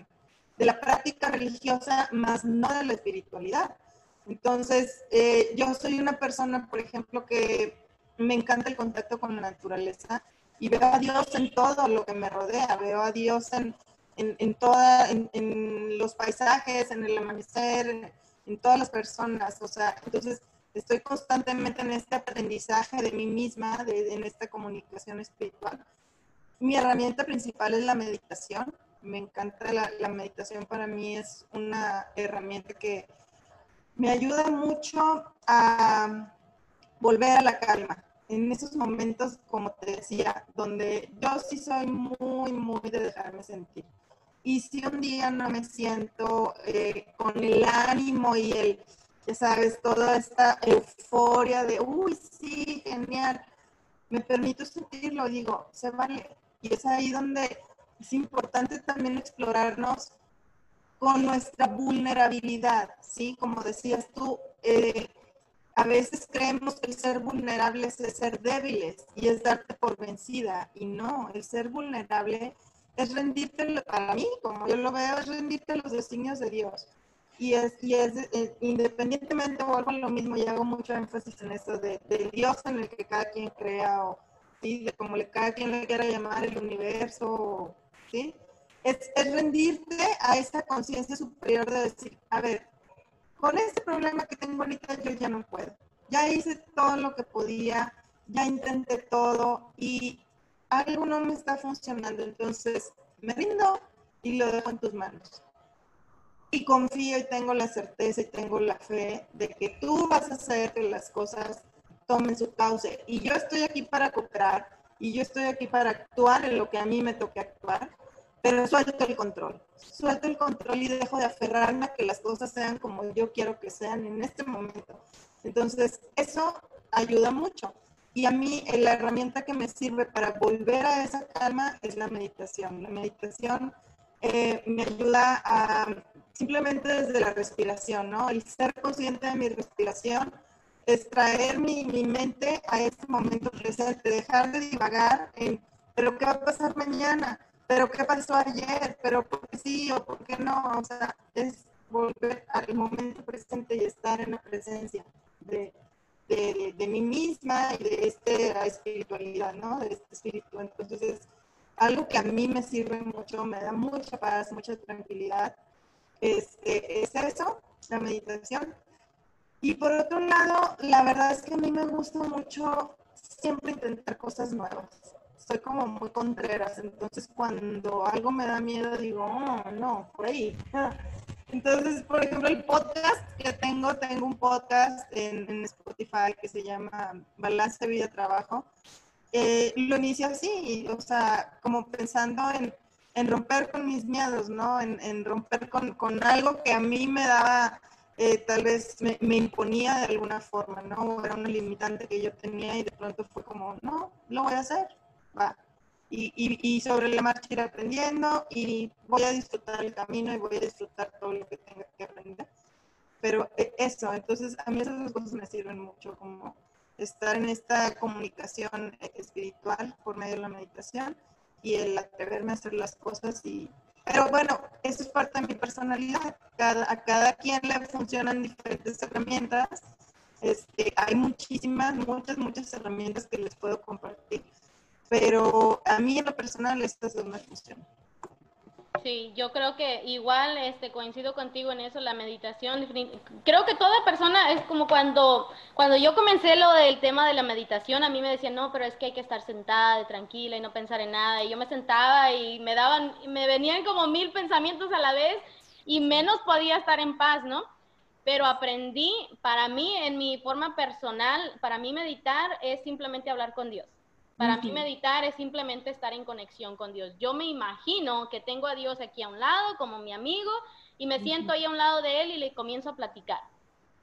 S2: de la práctica religiosa, más no de la espiritualidad. Entonces, eh, yo soy una persona, por ejemplo, que me encanta el contacto con la naturaleza y veo a Dios en todo lo que me rodea, veo a Dios en, en, en, en, los paisajes, en el amanecer, en, todas las personas. O sea, entonces estoy constantemente en este aprendizaje de mí misma, de, en esta comunicación espiritual. Mi herramienta principal es la meditación. Me encanta la, la meditación, para mí es una herramienta que me ayuda mucho a volver a la calma. En esos momentos, como te decía, donde yo sí soy muy, muy de dejarme sentir. Y si un día no me siento eh, con el ánimo y el, ya sabes, toda esta euforia de, uy, sí, genial, me permito sentirlo, digo, se vale. Y es ahí donde es importante también explorarnos con nuestra vulnerabilidad, ¿sí? Como decías tú, eh, a veces creemos que el ser vulnerables es ser débiles y es darte por vencida. Y no, el ser vulnerable es rendirte, para mí, como yo lo veo, es rendirte a los designios de Dios. Y es, y es eh, independientemente, vuelvo a lo mismo y hago mucho énfasis en eso de, Dios en el que cada quien crea, o ¿sí? de como le, cada quien le quiera llamar el universo, ¿sí? Es, es rendirte a esa conciencia superior de decir, a ver, con este problema que tengo ahorita yo ya no puedo. Ya hice todo lo que podía, ya intenté todo y algo no me está funcionando, entonces me rindo y lo dejo en tus manos. Y confío y tengo la certeza y tengo la fe de que tú vas a hacer que las cosas tomen su cauce. Y yo estoy aquí para cooperar y yo estoy aquí para actuar en lo que a mí me toque actuar, pero suelto el control. Suelto el control y dejo de aferrarme a que las cosas sean como yo quiero que sean en este momento. Entonces, eso ayuda mucho. Y a mí eh, la herramienta que me sirve para volver a esa calma es la meditación. La meditación eh, me ayuda a simplemente desde la respiración, ¿no? El ser consciente de mi respiración, extraer mi, mi mente a este momento presente, dejar de divagar en, pero ¿qué va a pasar mañana? ¿Pero qué pasó ayer? ¿Pero por qué sí o por qué no? O sea, es volver al momento presente y estar en la presencia de, de, de, mí misma y de esta espiritualidad, ¿no? De este espíritu. Entonces es algo que a mí me sirve mucho, me da mucha paz, mucha tranquilidad. Este, es eso, la meditación. Y por otro lado, la verdad es que a mí me gusta mucho siempre intentar cosas nuevas. Soy como muy contreras, entonces cuando algo me da miedo digo, oh, no, por ahí. Entonces, por ejemplo, el podcast que tengo, tengo un podcast en, Spotify que se llama Balance Vida-Trabajo. Eh, lo inicio así, o sea, como pensando en, en romper con mis miedos, ¿no? En, romper con, con, algo que a mí me daba, eh, tal vez me, me, imponía de alguna forma, ¿no? Era una limitante que yo tenía y de pronto fue como, no, lo voy a hacer, va y, sobre la marcha ir aprendiendo y voy a disfrutar el camino y voy a disfrutar todo lo que tenga que aprender. Pero eh, eso, entonces a mí esas dos cosas me sirven mucho, como estar en esta comunicación espiritual por medio de la meditación y el atreverme a hacer las cosas y pero bueno, eso es parte de mi personalidad. Cada, a cada quien le funcionan diferentes herramientas. Este, hay muchísimas, muchas, muchas herramientas que les puedo compartir pero a mí en lo personal esta es una función.
S1: Sí, yo creo que igual este, coincido contigo en eso, la meditación. Creo que toda persona es como cuando, cuando yo comencé lo del tema de la meditación, a mí me decían, no, pero es que hay que estar sentada, tranquila y no pensar en nada. Y yo me sentaba y me daban, me venían como mil pensamientos a la vez y menos podía estar en paz, ¿no? Pero aprendí, para mí, en mi forma personal, para mí meditar es simplemente hablar con Dios. Para mí meditar es simplemente estar en conexión con Dios. Yo me imagino que tengo a Dios aquí a un lado como mi amigo y me siento ahí a un lado de él y le comienzo a platicar.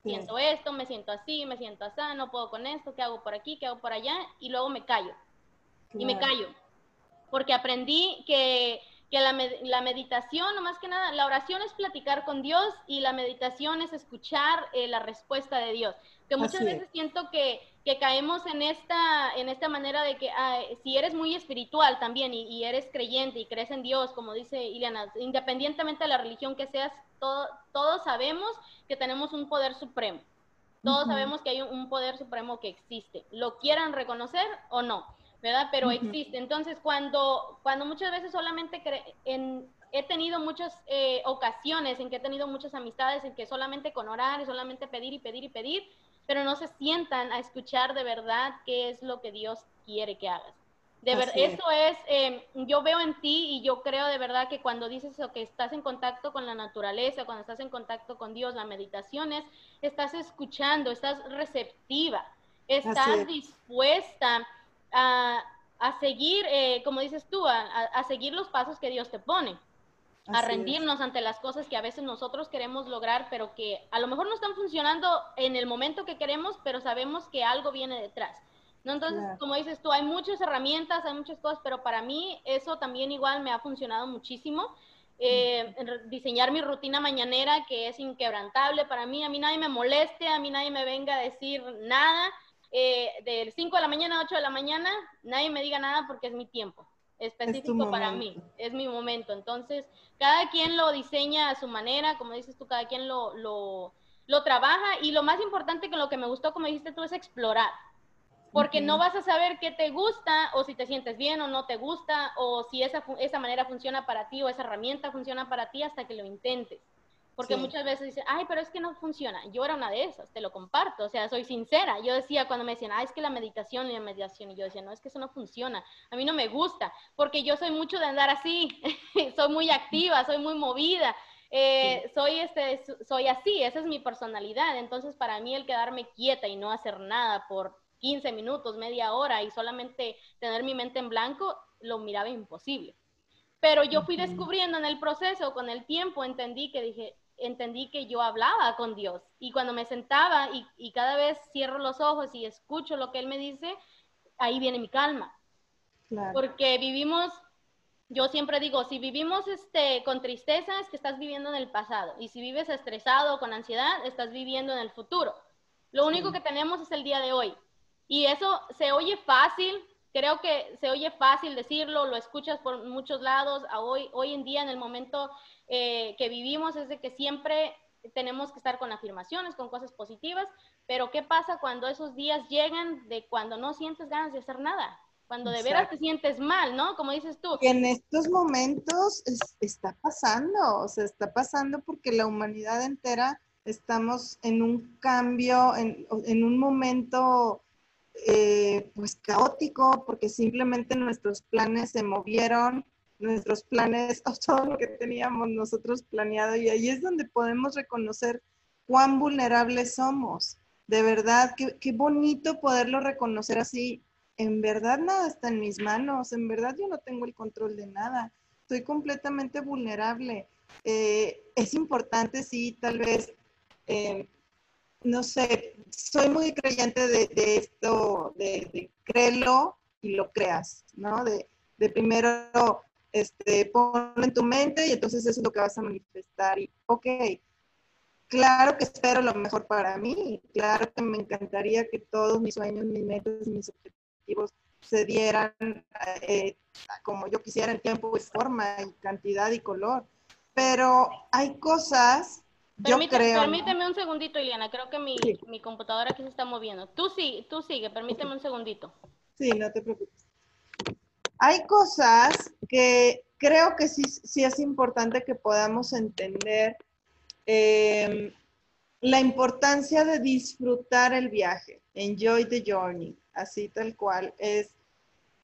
S1: Siento esto, me siento así, me siento así, no puedo con esto, ¿qué hago por aquí, qué hago por allá? Y luego me callo. Y me callo. Porque aprendí que, que la, la, meditación, no más que nada, la oración es platicar con Dios y la meditación es escuchar eh, la respuesta de Dios. Que muchas veces siento que que caemos en esta, en esta manera de que si eres muy espiritual también y, eres creyente y crees en Dios, como dice Ileana, independientemente de la religión que seas, todos sabemos que tenemos un poder supremo. Todos sabemos que hay un, poder supremo que existe, lo quieran reconocer o no, ¿verdad? Pero existe. Entonces, cuando, cuando muchas veces solamente en, he tenido muchas eh, ocasiones en que he tenido muchas amistades en que solamente con orar y solamente pedir y pedir y pedir, pero no se sientan a escuchar de verdad qué es lo que Dios quiere que hagas. De verdad, eso es, em, yo veo en ti y yo creo de verdad que cuando dices que estás en contacto con la naturaleza, cuando estás en contacto con Dios, la meditación es, estás escuchando, estás receptiva, estás dispuesta a, a seguir, eh, como dices tú, a, a, seguir los pasos que Dios te pone a rendirnos ante las cosas que a veces nosotros queremos lograr, pero que a lo mejor no están funcionando en el momento que queremos, pero sabemos que algo viene detrás. ¿no? Entonces, como dices tú, hay muchas herramientas, hay muchas cosas, pero para mí eso también igual me ha funcionado muchísimo. Eh, diseñar mi rutina mañanera que es inquebrantable para mí, a mí nadie me moleste, a mí nadie me venga a decir nada, eh, del 5 de la mañana a 8 de la mañana, nadie me diga nada porque es mi tiempo específico para mí, es mi momento. Entonces, cada quien lo diseña a su manera, como dices tú, cada quien lo, lo, lo trabaja y lo más importante que lo que me gustó, como dijiste tú, es explorar. Porque no vas a saber qué te gusta o si te sientes bien o no te gusta o si esa, esa manera funciona para ti o esa herramienta funciona para ti hasta que lo intentes. Porque muchas veces dicen, ay, pero es que no funciona. Yo era una de esas, te lo comparto, o sea, soy sincera. Yo decía cuando me decían, ay, es que la meditación y la meditación, y yo decía, no, es que eso no funciona. A mí no me gusta, porque yo soy mucho de andar así, soy muy activa, soy muy movida. Eh, soy, este, soy así, esa es mi personalidad. Entonces, para mí el quedarme quieta y no hacer nada por 15 minutos, media hora y solamente tener mi mente en blanco, lo miraba imposible. Pero yo fui descubriendo en el proceso, con el tiempo, entendí que dije, entendí que yo hablaba con Dios. Y cuando me sentaba y, cada vez cierro los ojos y escucho lo que Él me dice, ahí viene mi calma. Porque vivimos, yo siempre digo, si vivimos este, con tristeza es que estás viviendo en el pasado. Y si vives estresado con ansiedad, estás viviendo en el futuro. Lo único que tenemos es el día de hoy. Y eso se oye fácil, creo que se oye fácil decirlo, lo escuchas por muchos lados. hoy, hoy en día, en el momento eh, que vivimos es de que siempre tenemos que estar con afirmaciones, con cosas positivas, pero ¿qué pasa cuando esos días llegan de cuando no sientes ganas de hacer nada? Cuando de veras te sientes mal, ¿no? Como dices tú.
S2: en estos momentos está pasando, o sea, está pasando porque la humanidad entera estamos en un cambio, en, en un momento eh, pues caótico, porque simplemente nuestros planes se movieron, nuestros planes, todo lo que teníamos nosotros planeado y ahí es donde podemos reconocer cuán vulnerables somos. De verdad, qué, qué bonito poderlo reconocer así. En verdad nada está en mis manos, en verdad yo no tengo el control de nada, estoy completamente vulnerable. Eh, es importante, sí, tal vez, eh, no sé, soy muy creyente de, esto, de, de, créelo y lo creas, ¿no? De, de primero este, ponlo en tu mente y entonces eso es lo que vas a manifestar. Y, ok, claro que espero lo mejor para mí, claro que me encantaría que todos mis sueños, mis metas, mis objetivos se dieran eh, como yo quisiera en tiempo y forma y cantidad y color. Pero hay cosas, yo creo...
S1: Permíteme un segundito, Iliana, creo que mi, mi computadora aquí se está moviendo. Tú, sí, tú sigue, permíteme un segundito.
S2: Sí, no te preocupes. Hay cosas que creo que sí, sí es importante que podamos entender em, la importancia de disfrutar el viaje, enjoy the journey, así tal cual. Es,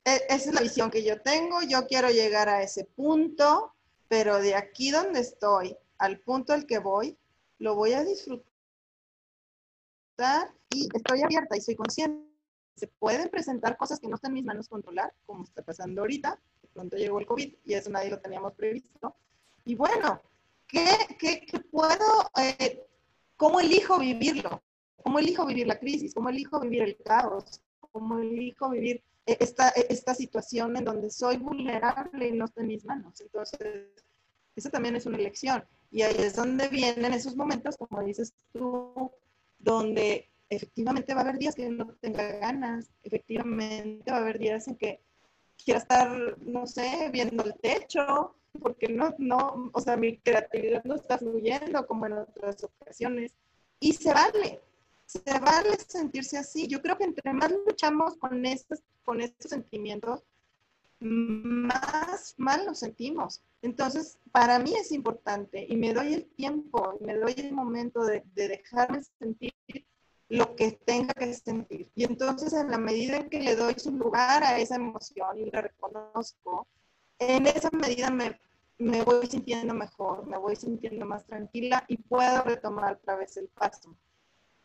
S2: e, esa es la visión que yo tengo, yo quiero llegar a ese punto, pero de aquí donde estoy, al punto al que voy, lo voy a disfrutar y estoy abierta y soy consciente se pueden presentar cosas que no están en mis manos controlar, como está pasando ahorita. Pronto llegó el COVID y eso nadie lo teníamos previsto. Y bueno, ¿qué, qué, puedo, eh, cómo elijo vivirlo? ¿Cómo elijo vivir la crisis? ¿Cómo elijo vivir el caos? ¿Cómo elijo vivir esta, esta situación en donde soy vulnerable y no está en mis manos? Entonces, eso también es una elección. Y ahí es donde vienen esos momentos, como dices tú, donde efectivamente va a haber días que no tenga ganas, efectivamente va a haber días en que quiera estar, no sé, viendo el techo, porque no, no, o sea, mi creatividad no está fluyendo como en otras ocasiones. Y se vale, se vale sentirse así. Yo creo que entre más luchamos con estos, con estos sentimientos, más mal nos sentimos. Entonces, para mí es importante y me doy el tiempo, y me doy el momento de, de dejarme sentir lo que tenga que sentir. Y entonces, en la medida en que le doy su lugar a esa emoción y la reconozco, en esa medida me, me voy sintiendo mejor, me voy sintiendo más tranquila y puedo retomar otra vez el paso.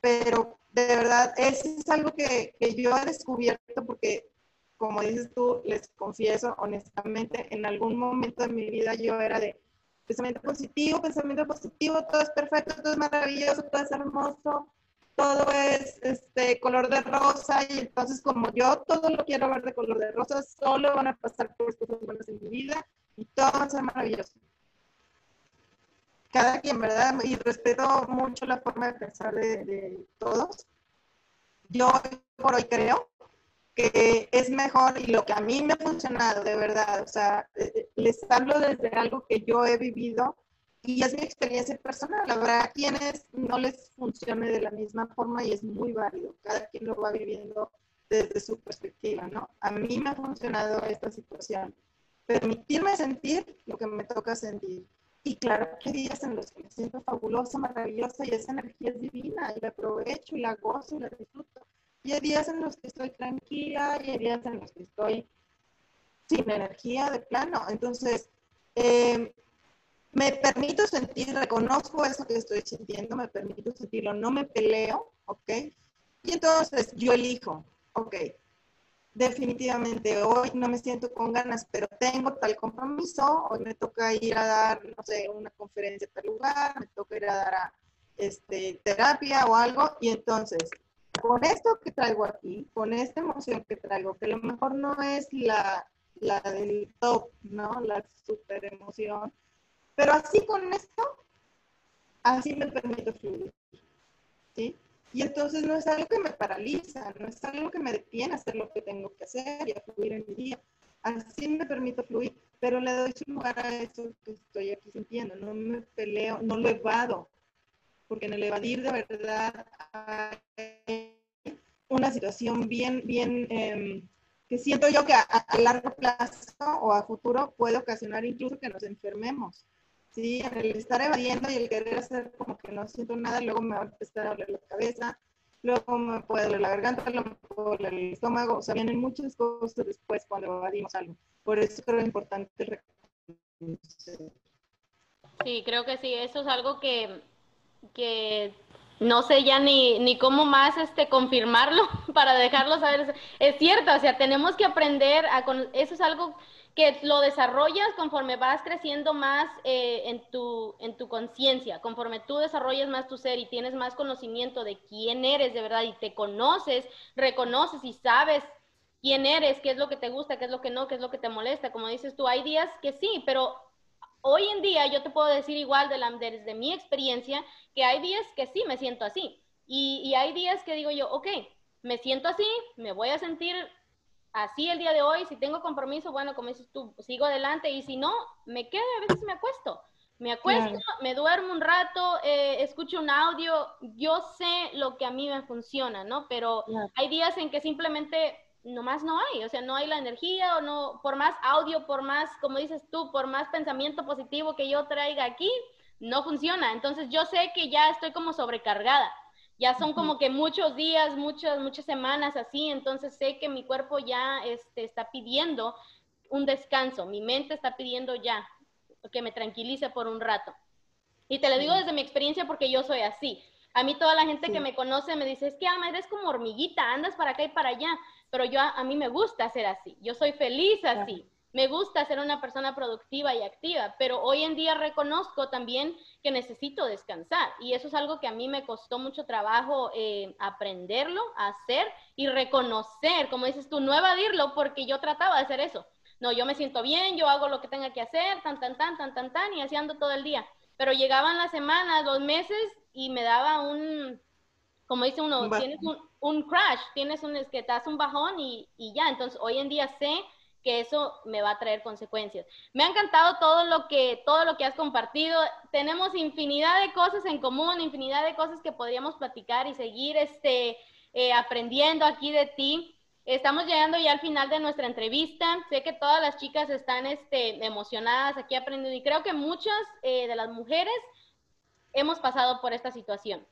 S2: Pero de verdad, eso es algo que, que yo he descubierto porque, como dices tú, les confieso honestamente, en algún momento de mi vida yo era de pensamiento positivo, pensamiento positivo, todo es perfecto, todo es maravilloso, todo es hermoso, todo es este color de rosa y entonces como yo todo lo quiero ver de color de rosa, solo van a pasar por cosas buenas en mi vida y todo va a ser maravilloso. Cada quien, ¿verdad? Y respeto mucho la forma de pensar de, todos. Yo por hoy creo que es mejor y lo que a mí me ha funcionado de verdad, o sea, eh, eh, les hablo desde algo que yo he vivido y es mi experiencia personal. Habrá quienes no les funcione de la misma forma y es muy válido. Cada quien lo va viviendo desde su perspectiva, ¿no? A mí me ha funcionado esta situación permitirme sentir lo que me toca sentir. Y claro hay días en los que me siento fabulosa, maravillosa y esa energía es divina y la aprovecho y la gozo y la disfruto. Y hay días en los que estoy tranquila y hay días en los que estoy sin energía de plano. Entonces, eh, me permito sentir, reconozco eso que estoy sintiendo, me permito sentirlo, no me peleo, ¿ok? Y entonces yo elijo, ok, definitivamente hoy no me siento con ganas, pero tengo tal compromiso, hoy me toca ir a dar, no sé, una conferencia en tal lugar, me toca ir a dar a, este, terapia o algo, y entonces, con esto que traigo aquí, con esta emoción que traigo, que a lo mejor no es la, la del top, ¿no? La super emoción, pero así con esto, así me permito fluir, ¿sí? Y entonces no es algo que me paraliza, no es algo que me detiene a hacer lo que tengo que hacer y a fluir en mi día. Así me permito fluir, pero le doy su lugar a eso que estoy aquí sintiendo. No me peleo, no lo evado, porque en el evadir de verdad hay una situación bien, bien, em, que siento yo que a largo plazo o a futuro puede ocasionar incluso que nos enfermemos. Sí, el estar evadiendo y el querer hacer como que no siento nada, luego me va a empezar a doler la cabeza, luego me puede doler la garganta, luego me puede doler el estómago, o sea, vienen muchas cosas después cuando evadimos algo. Por eso creo importante
S1: Sí, creo que sí, eso es algo que, que no sé ya ni, ni cómo más este, confirmarlo para dejarlo saber. Es cierto, o sea, tenemos que aprender a... Con, eso es algo que lo desarrollas conforme vas creciendo más eh, en tu, en tu conciencia, conforme tú desarrollas más tu ser y tienes más conocimiento de quién eres de verdad y te conoces, reconoces y sabes quién eres, qué es lo que te gusta, qué es lo que no, qué es lo que te molesta. Como dices tú, hay días que sí, pero hoy en día yo te puedo decir igual de la, desde mi experiencia que hay días que sí me siento así. Y, y hay días que digo yo, ok, me siento así, me voy a sentir así el día de hoy, si tengo compromiso, bueno, como dices tú, sigo adelante y si no, me quedo a veces me acuesto. Me acuesto, me duermo un rato, eh, escucho un audio, yo sé lo que a mí me funciona, ¿no? Pero hay días en que simplemente nomás no hay, o sea, no hay la energía o no, por más audio, por más, como dices tú, por más pensamiento positivo que yo traiga aquí, no funciona. Entonces yo sé que ya estoy como sobrecargada ya son como que muchos días, muchas, muchas semanas así, entonces sé que mi cuerpo ya este, está pidiendo un descanso, mi mente está pidiendo ya que me tranquilice por un rato. Y te lo digo desde mi experiencia porque yo soy así. A mí toda la gente que me conoce me dice, es que Alma, eres como hormiguita, andas para acá y para allá, pero yo a, mí me gusta ser así, yo soy feliz así me gusta ser una persona productiva y activa, pero hoy en día reconozco también que necesito descansar y eso es algo que a mí me costó mucho trabajo eh, aprenderlo, hacer y reconocer, como dices tú, no evadirlo porque yo trataba de hacer eso. No, yo me siento bien, yo hago lo que tenga que hacer, tan, tan, tan, tan, tan, tan, y haciendo todo el día. Pero llegaban las semanas, los meses y me daba un, como dice uno, tienes un, crash, tienes un, es que te das un bajón y, y ya. Entonces, hoy en día sé que eso me va a traer consecuencias. Me ha encantado todo lo que todo lo que has compartido. Tenemos infinidad de cosas en común, infinidad de cosas que podríamos platicar y seguir este eh, aprendiendo aquí de ti. Estamos llegando ya al final de nuestra entrevista. Sé que todas las chicas están este, emocionadas aquí aprendiendo y creo que muchas eh, de las mujeres hemos pasado por esta situación.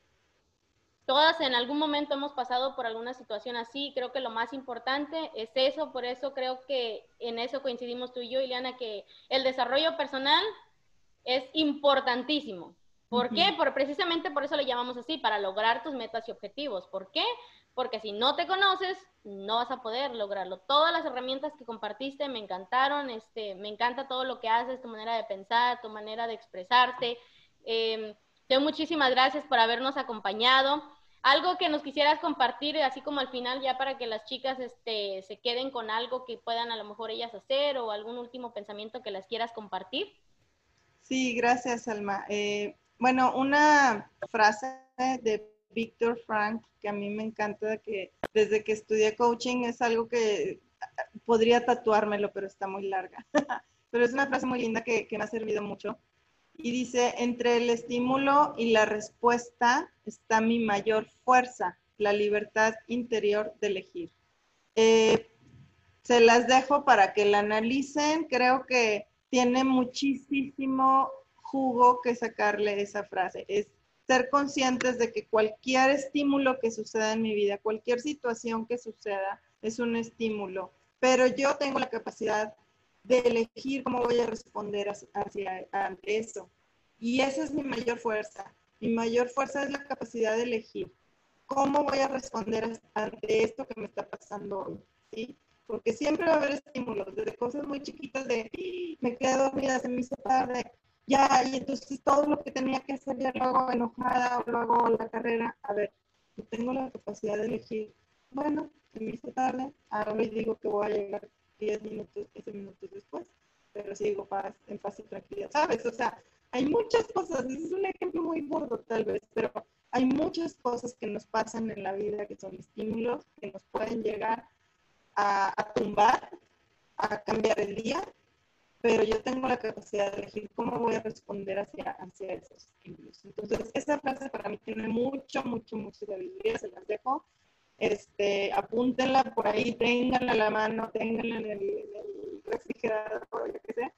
S1: Todas en algún momento hemos pasado por alguna situación así. Creo que lo más importante es eso. Por eso creo que en eso coincidimos tú y yo, Ileana, que el desarrollo personal es importantísimo. ¿Por qué? Por, precisamente por eso le llamamos así, para lograr tus metas y objetivos. ¿Por qué? Porque si no te conoces, no vas a poder lograrlo. Todas las herramientas que compartiste me encantaron, este, me encanta todo lo que haces, tu manera de pensar, tu manera de expresarte. Eh, muchísimas gracias por habernos acompañado. Algo que nos quisieras compartir, así como al final, ya para que las chicas este, se queden con algo que puedan a lo mejor ellas hacer o algún último pensamiento que las quieras compartir.
S2: Sí, gracias, Alma. Eh, bueno, una frase de Víctor Frank que a mí me encanta, que desde que estudié coaching es algo que podría tatuármelo, pero está muy larga. pero es una frase muy linda que, que me ha servido mucho y dice, entre el estímulo y la respuesta está mi mayor fuerza, la libertad interior de elegir. Eh, se las dejo para que la analicen. Creo que tiene muchísimo jugo que sacarle esa frase. Es ser conscientes de que cualquier estímulo que suceda en mi vida, cualquier situación que suceda, es un estímulo. Pero yo tengo la capacidad de elegir cómo voy a responder hacia, ante eso. Y esa es mi mayor fuerza. Mi mayor fuerza es la capacidad de elegir cómo voy a responder ante esto que me está pasando hoy. ¿sí? Porque siempre va a haber estímulos, desde cosas muy chiquitas de me quedé dormida, se me hizo tarde, ya, y entonces todo lo que tenía que hacer ya lo enojada o lo hago la carrera. A ver, tengo la capacidad de elegir, bueno, se me hizo tarde, ahora digo que voy a llegar 10 minutos, 15 minutos después, pero sigo paz, en paz y tranquilidad, ¿sabes? O sea, hay muchas cosas, es un ejemplo muy gordo tal vez, pero hay muchas cosas que nos pasan en la vida que son estímulos que nos pueden llegar a, tumbar, a cambiar el día, pero yo tengo la capacidad de elegir cómo voy a responder hacia, hacia esos estímulos. Entonces, esa frase para mí tiene mucho, mucho, mucho sabiduría, se las dejo este, apúntenla por ahí, ténganla a la mano, ténganla en el, refrigerador, o lo que sea.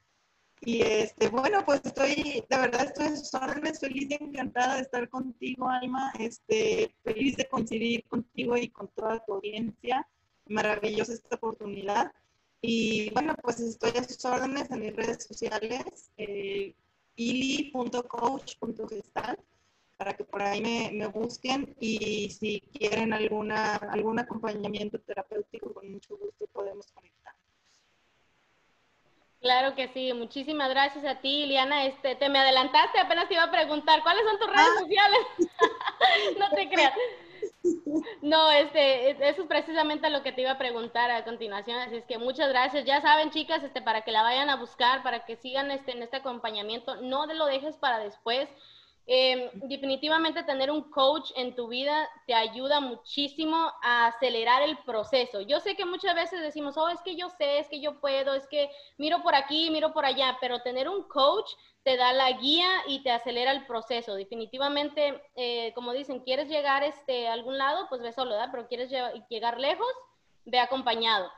S2: Y este, bueno, pues estoy, de verdad estoy en sus feliz y encantada de estar contigo, Alma, este, feliz de coincidir contigo y con toda tu audiencia. Maravillosa esta oportunidad. Y bueno, pues estoy a sus órdenes en mis redes sociales, eh, ili.coach.gestal para que por ahí me, me, busquen y si quieren alguna, algún acompañamiento terapéutico, con mucho gusto podemos conectar.
S1: Claro que sí, muchísimas gracias a ti, Liliana. Este, te me adelantaste, apenas te iba a preguntar, ¿cuáles son tus redes ah. sociales? no te creas. No, este, eso es precisamente lo que te iba a preguntar a continuación, así es que muchas gracias. Ya saben, chicas, este, para que la vayan a buscar, para que sigan este, en este acompañamiento, no lo dejes para después. Eh, definitivamente tener un coach en tu vida te ayuda muchísimo a acelerar el proceso. Yo sé que muchas veces decimos, oh, es que yo sé, es que yo puedo, es que miro por aquí, miro por allá, pero tener un coach te da la guía y te acelera el proceso. Definitivamente, eh, como dicen, quieres llegar este, a algún lado, pues ve solo, ¿verdad? Pero quieres llegar lejos, ve acompañado.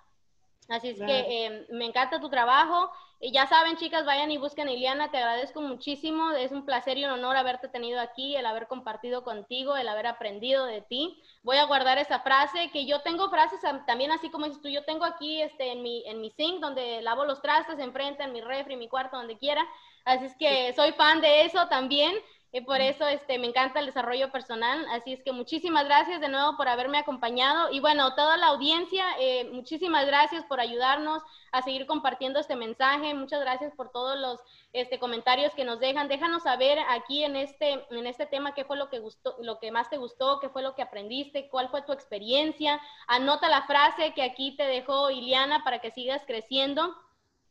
S1: Así es que eh, me encanta tu trabajo. Y ya saben, chicas, vayan y busquen a Iliana. Te agradezco muchísimo. Es un placer y un honor haberte tenido aquí, el haber compartido contigo, el haber aprendido de ti. Voy a guardar esa frase, que yo tengo frases también así como dices tú. Yo tengo aquí este, en, mi, en mi zinc, donde lavo los trastes, enfrente, en mi refri, en mi cuarto, donde quiera. Así es que soy fan de eso también. Y por eso este, me encanta el desarrollo personal. Así es que muchísimas gracias de nuevo por haberme acompañado. Y bueno, toda la audiencia, eh, muchísimas gracias por ayudarnos a seguir compartiendo este mensaje. Muchas gracias por todos los este, comentarios que nos dejan. Déjanos saber aquí en este, en este tema qué fue lo que, gustó, lo que más te gustó, qué fue lo que aprendiste, cuál fue tu experiencia. Anota la frase que aquí te dejó Iliana para que sigas creciendo.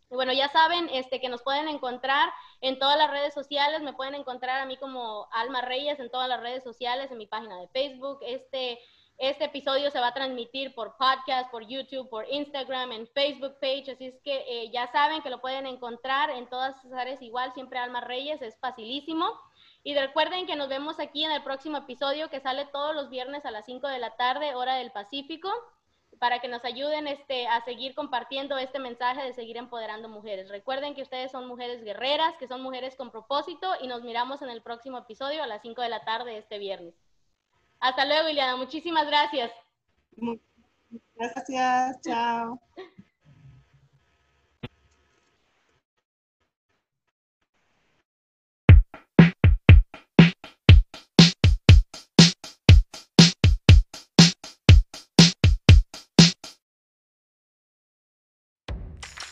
S1: Bueno, ya saben este, que nos pueden encontrar en todas las redes sociales, me pueden encontrar a mí como Alma Reyes en todas las redes sociales, en mi página de Facebook. Este, este episodio se va a transmitir por podcast, por YouTube, por Instagram, en Facebook page, así es que eh, ya saben que lo pueden encontrar en todas esas áreas igual, siempre Alma Reyes, es facilísimo. Y recuerden que nos vemos aquí en el próximo episodio que sale todos los viernes a las 5 de la tarde, hora del Pacífico, para que nos ayuden este, a seguir compartiendo este mensaje de seguir empoderando mujeres. Recuerden que ustedes son mujeres guerreras, que son mujeres con propósito y nos miramos en el próximo episodio a las 5 de la tarde este viernes. Hasta luego, Iliana. Muchísimas gracias.
S2: Gracias, chao.